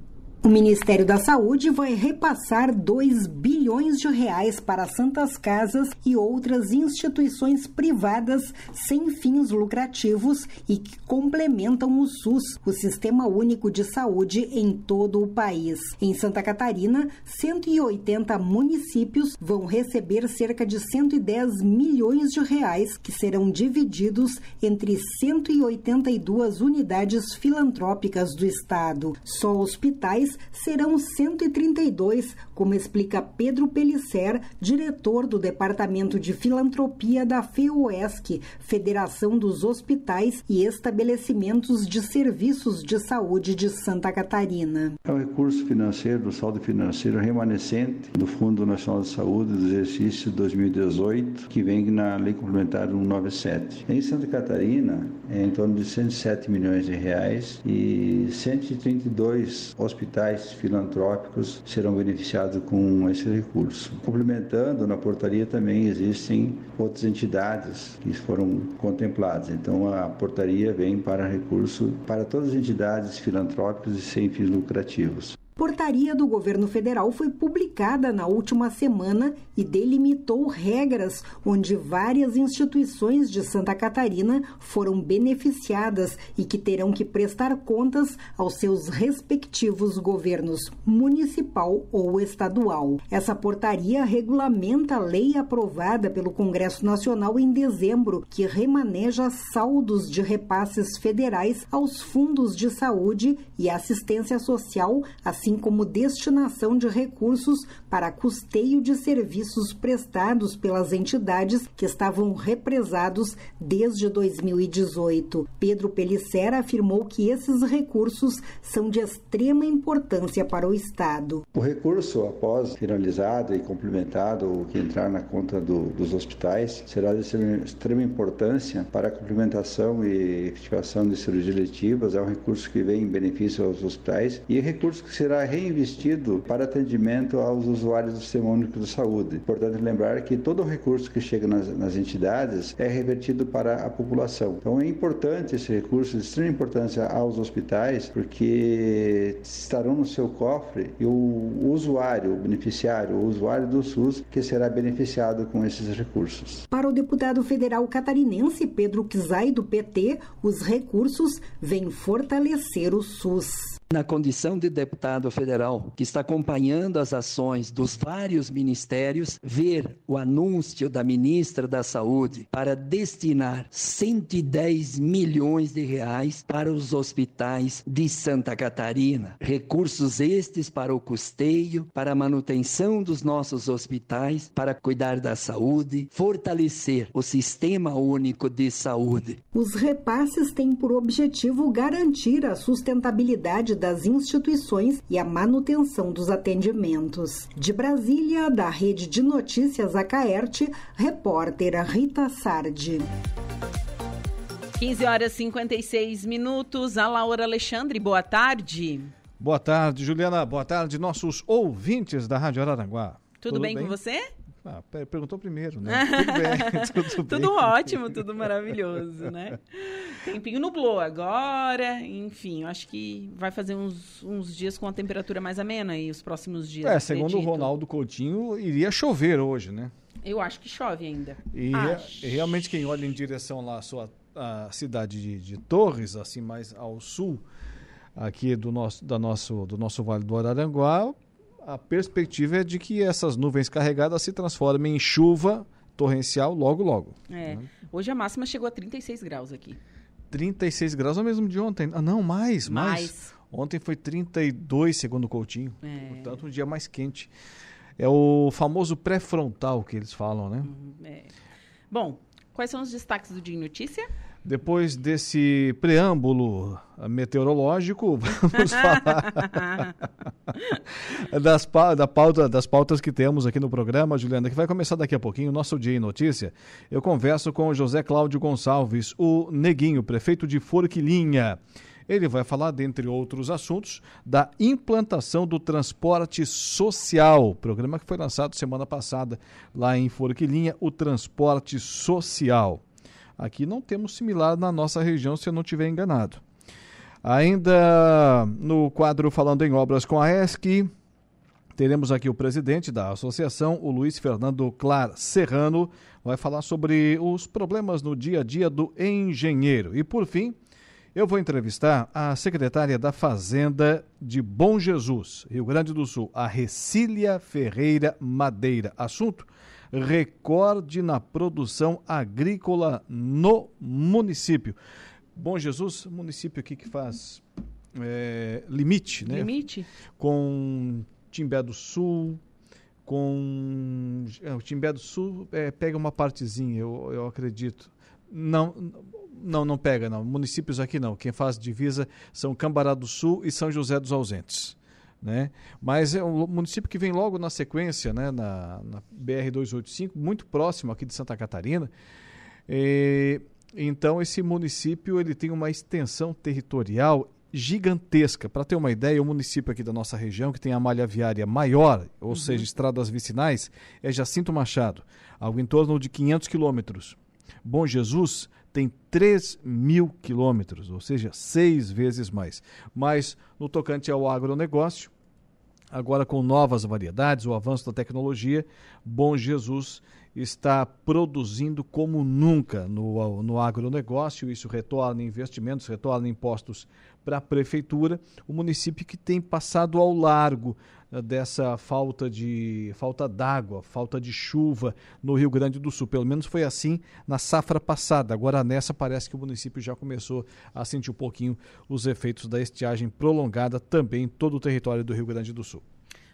O Ministério da Saúde vai repassar 2 bilhões de reais para santas casas e outras instituições privadas sem fins lucrativos e que complementam o SUS, o Sistema Único de Saúde em todo o país. Em Santa Catarina, 180 municípios vão receber cerca de 110 milhões de reais que serão divididos entre 182 unidades filantrópicas do estado. Só hospitais serão 132, como explica Pedro Pellicer, diretor do Departamento de Filantropia da FEUESC, Federação dos Hospitais e Estabelecimentos de Serviços de Saúde de Santa Catarina.
É o recurso financeiro, do saldo financeiro remanescente do Fundo Nacional de Saúde do exercício 2018, que vem na Lei Complementar 197. Em Santa Catarina, é em torno de 107 milhões de reais e 132 hospitais hospitais filantrópicos serão beneficiados com esse recurso. Complementando, na portaria também existem outras entidades que foram contempladas. Então, a portaria vem para recurso para todas as entidades filantrópicas e sem fins lucrativos.
Portaria do governo federal foi publicada na última semana e delimitou regras onde várias instituições de Santa Catarina foram beneficiadas e que terão que prestar contas aos seus respectivos governos municipal ou estadual. Essa portaria regulamenta a lei aprovada pelo Congresso Nacional em dezembro, que remaneja saldos de repasses federais aos fundos de saúde e assistência social, assim assim como destinação de recursos para custeio de serviços prestados pelas entidades que estavam represados desde 2018. Pedro Pellicera afirmou que esses recursos são de extrema importância para o Estado.
O recurso, após finalizado e complementado, o que entrar na conta do, dos hospitais, será de extrema importância para a complementação e efetivação de cirurgias letivas. É um recurso que vem em benefício aos hospitais e é recurso que será reinvestido para atendimento aos usuários do Sistema Único de Saúde. Importante lembrar que todo o recurso que chega nas, nas entidades é revertido para a população. Então é importante esse recurso, de extrema importância aos hospitais, porque estarão no seu cofre e o usuário, o beneficiário, o usuário do SUS, que será beneficiado com esses recursos.
Para o deputado federal catarinense Pedro Kizai, do PT, os recursos vêm fortalecer o SUS
na condição de deputado federal, que está acompanhando as ações dos vários ministérios, ver o anúncio da ministra da Saúde para destinar 110 milhões de reais para os hospitais de Santa Catarina. Recursos estes para o custeio, para a manutenção dos nossos hospitais, para cuidar da saúde, fortalecer o sistema único de saúde.
Os repasses têm por objetivo garantir a sustentabilidade das instituições e a manutenção dos atendimentos. De Brasília, da Rede de Notícias Acaerte, repórter Rita Sardi.
15 horas e 56 minutos. A Laura Alexandre, boa tarde.
Boa tarde, Juliana. Boa tarde, nossos ouvintes da Rádio Araranguá.
Tudo, tudo bem, bem, com você?
Ah, perguntou primeiro, né? [laughs] tudo bem, [laughs] tudo,
tudo ótimo, tudo maravilhoso, né? Tempinho nublou agora, enfim, eu acho que vai fazer uns, uns dias com a temperatura mais amena aí, os próximos dias.
É, segundo o Ronaldo Coutinho, iria chover hoje, né?
Eu acho que chove ainda.
E acho. realmente quem olha em direção lá à sua a cidade de, de Torres, assim mais ao sul, aqui do nosso, da nosso, do nosso Vale do Araranguá, a perspectiva é de que essas nuvens carregadas se transformem em chuva torrencial logo, logo.
É. Né? Hoje a máxima chegou a 36 graus aqui.
36 graus é o mesmo de ontem. Ah, não, mais, mais. mais. Ontem foi 32, segundo o Coutinho. É. Portanto, um dia mais quente. É o famoso pré-frontal que eles falam, né? Uhum,
é. Bom, quais são os destaques do Dia em Notícia?
Depois desse preâmbulo meteorológico, [laughs] vamos falar [laughs] das, da pauta, das pautas que temos aqui no programa, Juliana, que vai começar daqui a pouquinho, nosso Dia em Notícia. Eu converso com o José Cláudio Gonçalves, o Neguinho, prefeito de Forquilinha. Ele vai falar, dentre outros assuntos, da implantação do transporte social, programa que foi lançado semana passada lá em Forquilinha, o transporte social. Aqui não temos similar na nossa região, se eu não estiver enganado. Ainda no quadro Falando em Obras com a ESC, teremos aqui o presidente da associação, o Luiz Fernando Clar Serrano, vai falar sobre os problemas no dia a dia do engenheiro. E por fim, eu vou entrevistar a secretária da Fazenda de Bom Jesus, Rio Grande do Sul, a Recília Ferreira Madeira. Assunto: recorde na produção agrícola no município. Bom Jesus, município aqui que faz é, limite, né?
Limite.
Com Timbé do Sul, com é, o Timbé do Sul é, pega uma partezinha, eu, eu acredito. Não, não, não pega, não. Municípios aqui não. Quem faz divisa são Cambará do Sul e São José dos Ausentes. Né? Mas é um município que vem logo na sequência, né? na, na BR-285, muito próximo aqui de Santa Catarina. E, então, esse município ele tem uma extensão territorial gigantesca. Para ter uma ideia, o município aqui da nossa região, que tem a malha viária maior, ou uhum. seja, estradas vicinais, é Jacinto Machado, algo em torno de 500 quilômetros. Bom Jesus tem 3 mil quilômetros, ou seja, seis vezes mais. Mas no tocante ao agronegócio, agora com novas variedades, o avanço da tecnologia, Bom Jesus está produzindo como nunca no, no agronegócio. Isso retorna investimentos, retorna impostos para a prefeitura. O município que tem passado ao largo eh, dessa falta de falta d'água, falta de chuva no Rio Grande do Sul. Pelo menos foi assim na safra passada. Agora nessa parece que o município já começou a sentir um pouquinho os efeitos da estiagem prolongada também em todo o território do Rio Grande do Sul.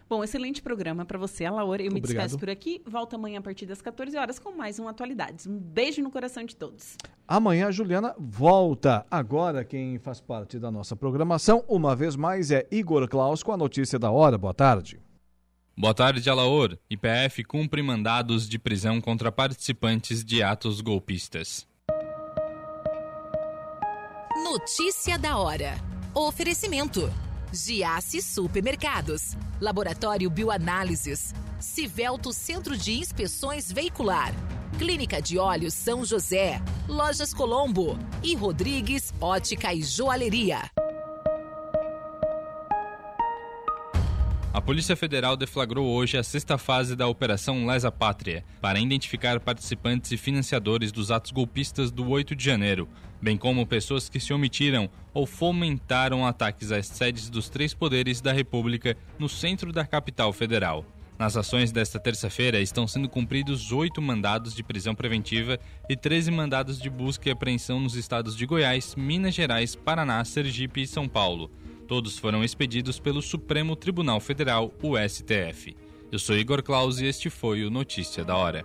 Bom, excelente programa para você, Laura. Eu me Obrigado. despeço por aqui. Volto amanhã a partir das 14 horas com mais um Atualidades. Um beijo no coração de todos.
Amanhã a Juliana volta. Agora, quem faz parte da nossa programação, uma vez mais, é Igor Klaus com a notícia da hora. Boa tarde.
Boa tarde, Alaor. IPF cumpre mandados de prisão contra participantes de atos golpistas.
Notícia da hora. Oferecimento. Giasse Supermercados, Laboratório Bioanálises, Civelto Centro de Inspeções Veicular, Clínica de Olhos São José, Lojas Colombo. E Rodrigues Ótica e Joalheria.
A Polícia Federal deflagrou hoje a sexta fase da Operação Lesa Pátria para identificar participantes e financiadores dos atos golpistas do 8 de janeiro, bem como pessoas que se omitiram ou fomentaram ataques às sedes dos três poderes da República no centro da capital federal. Nas ações desta terça-feira estão sendo cumpridos oito mandados de prisão preventiva e 13 mandados de busca e apreensão nos estados de Goiás, Minas Gerais, Paraná, Sergipe e São Paulo. Todos foram expedidos pelo Supremo Tribunal Federal, o STF. Eu sou Igor Claus e este foi o Notícia da Hora.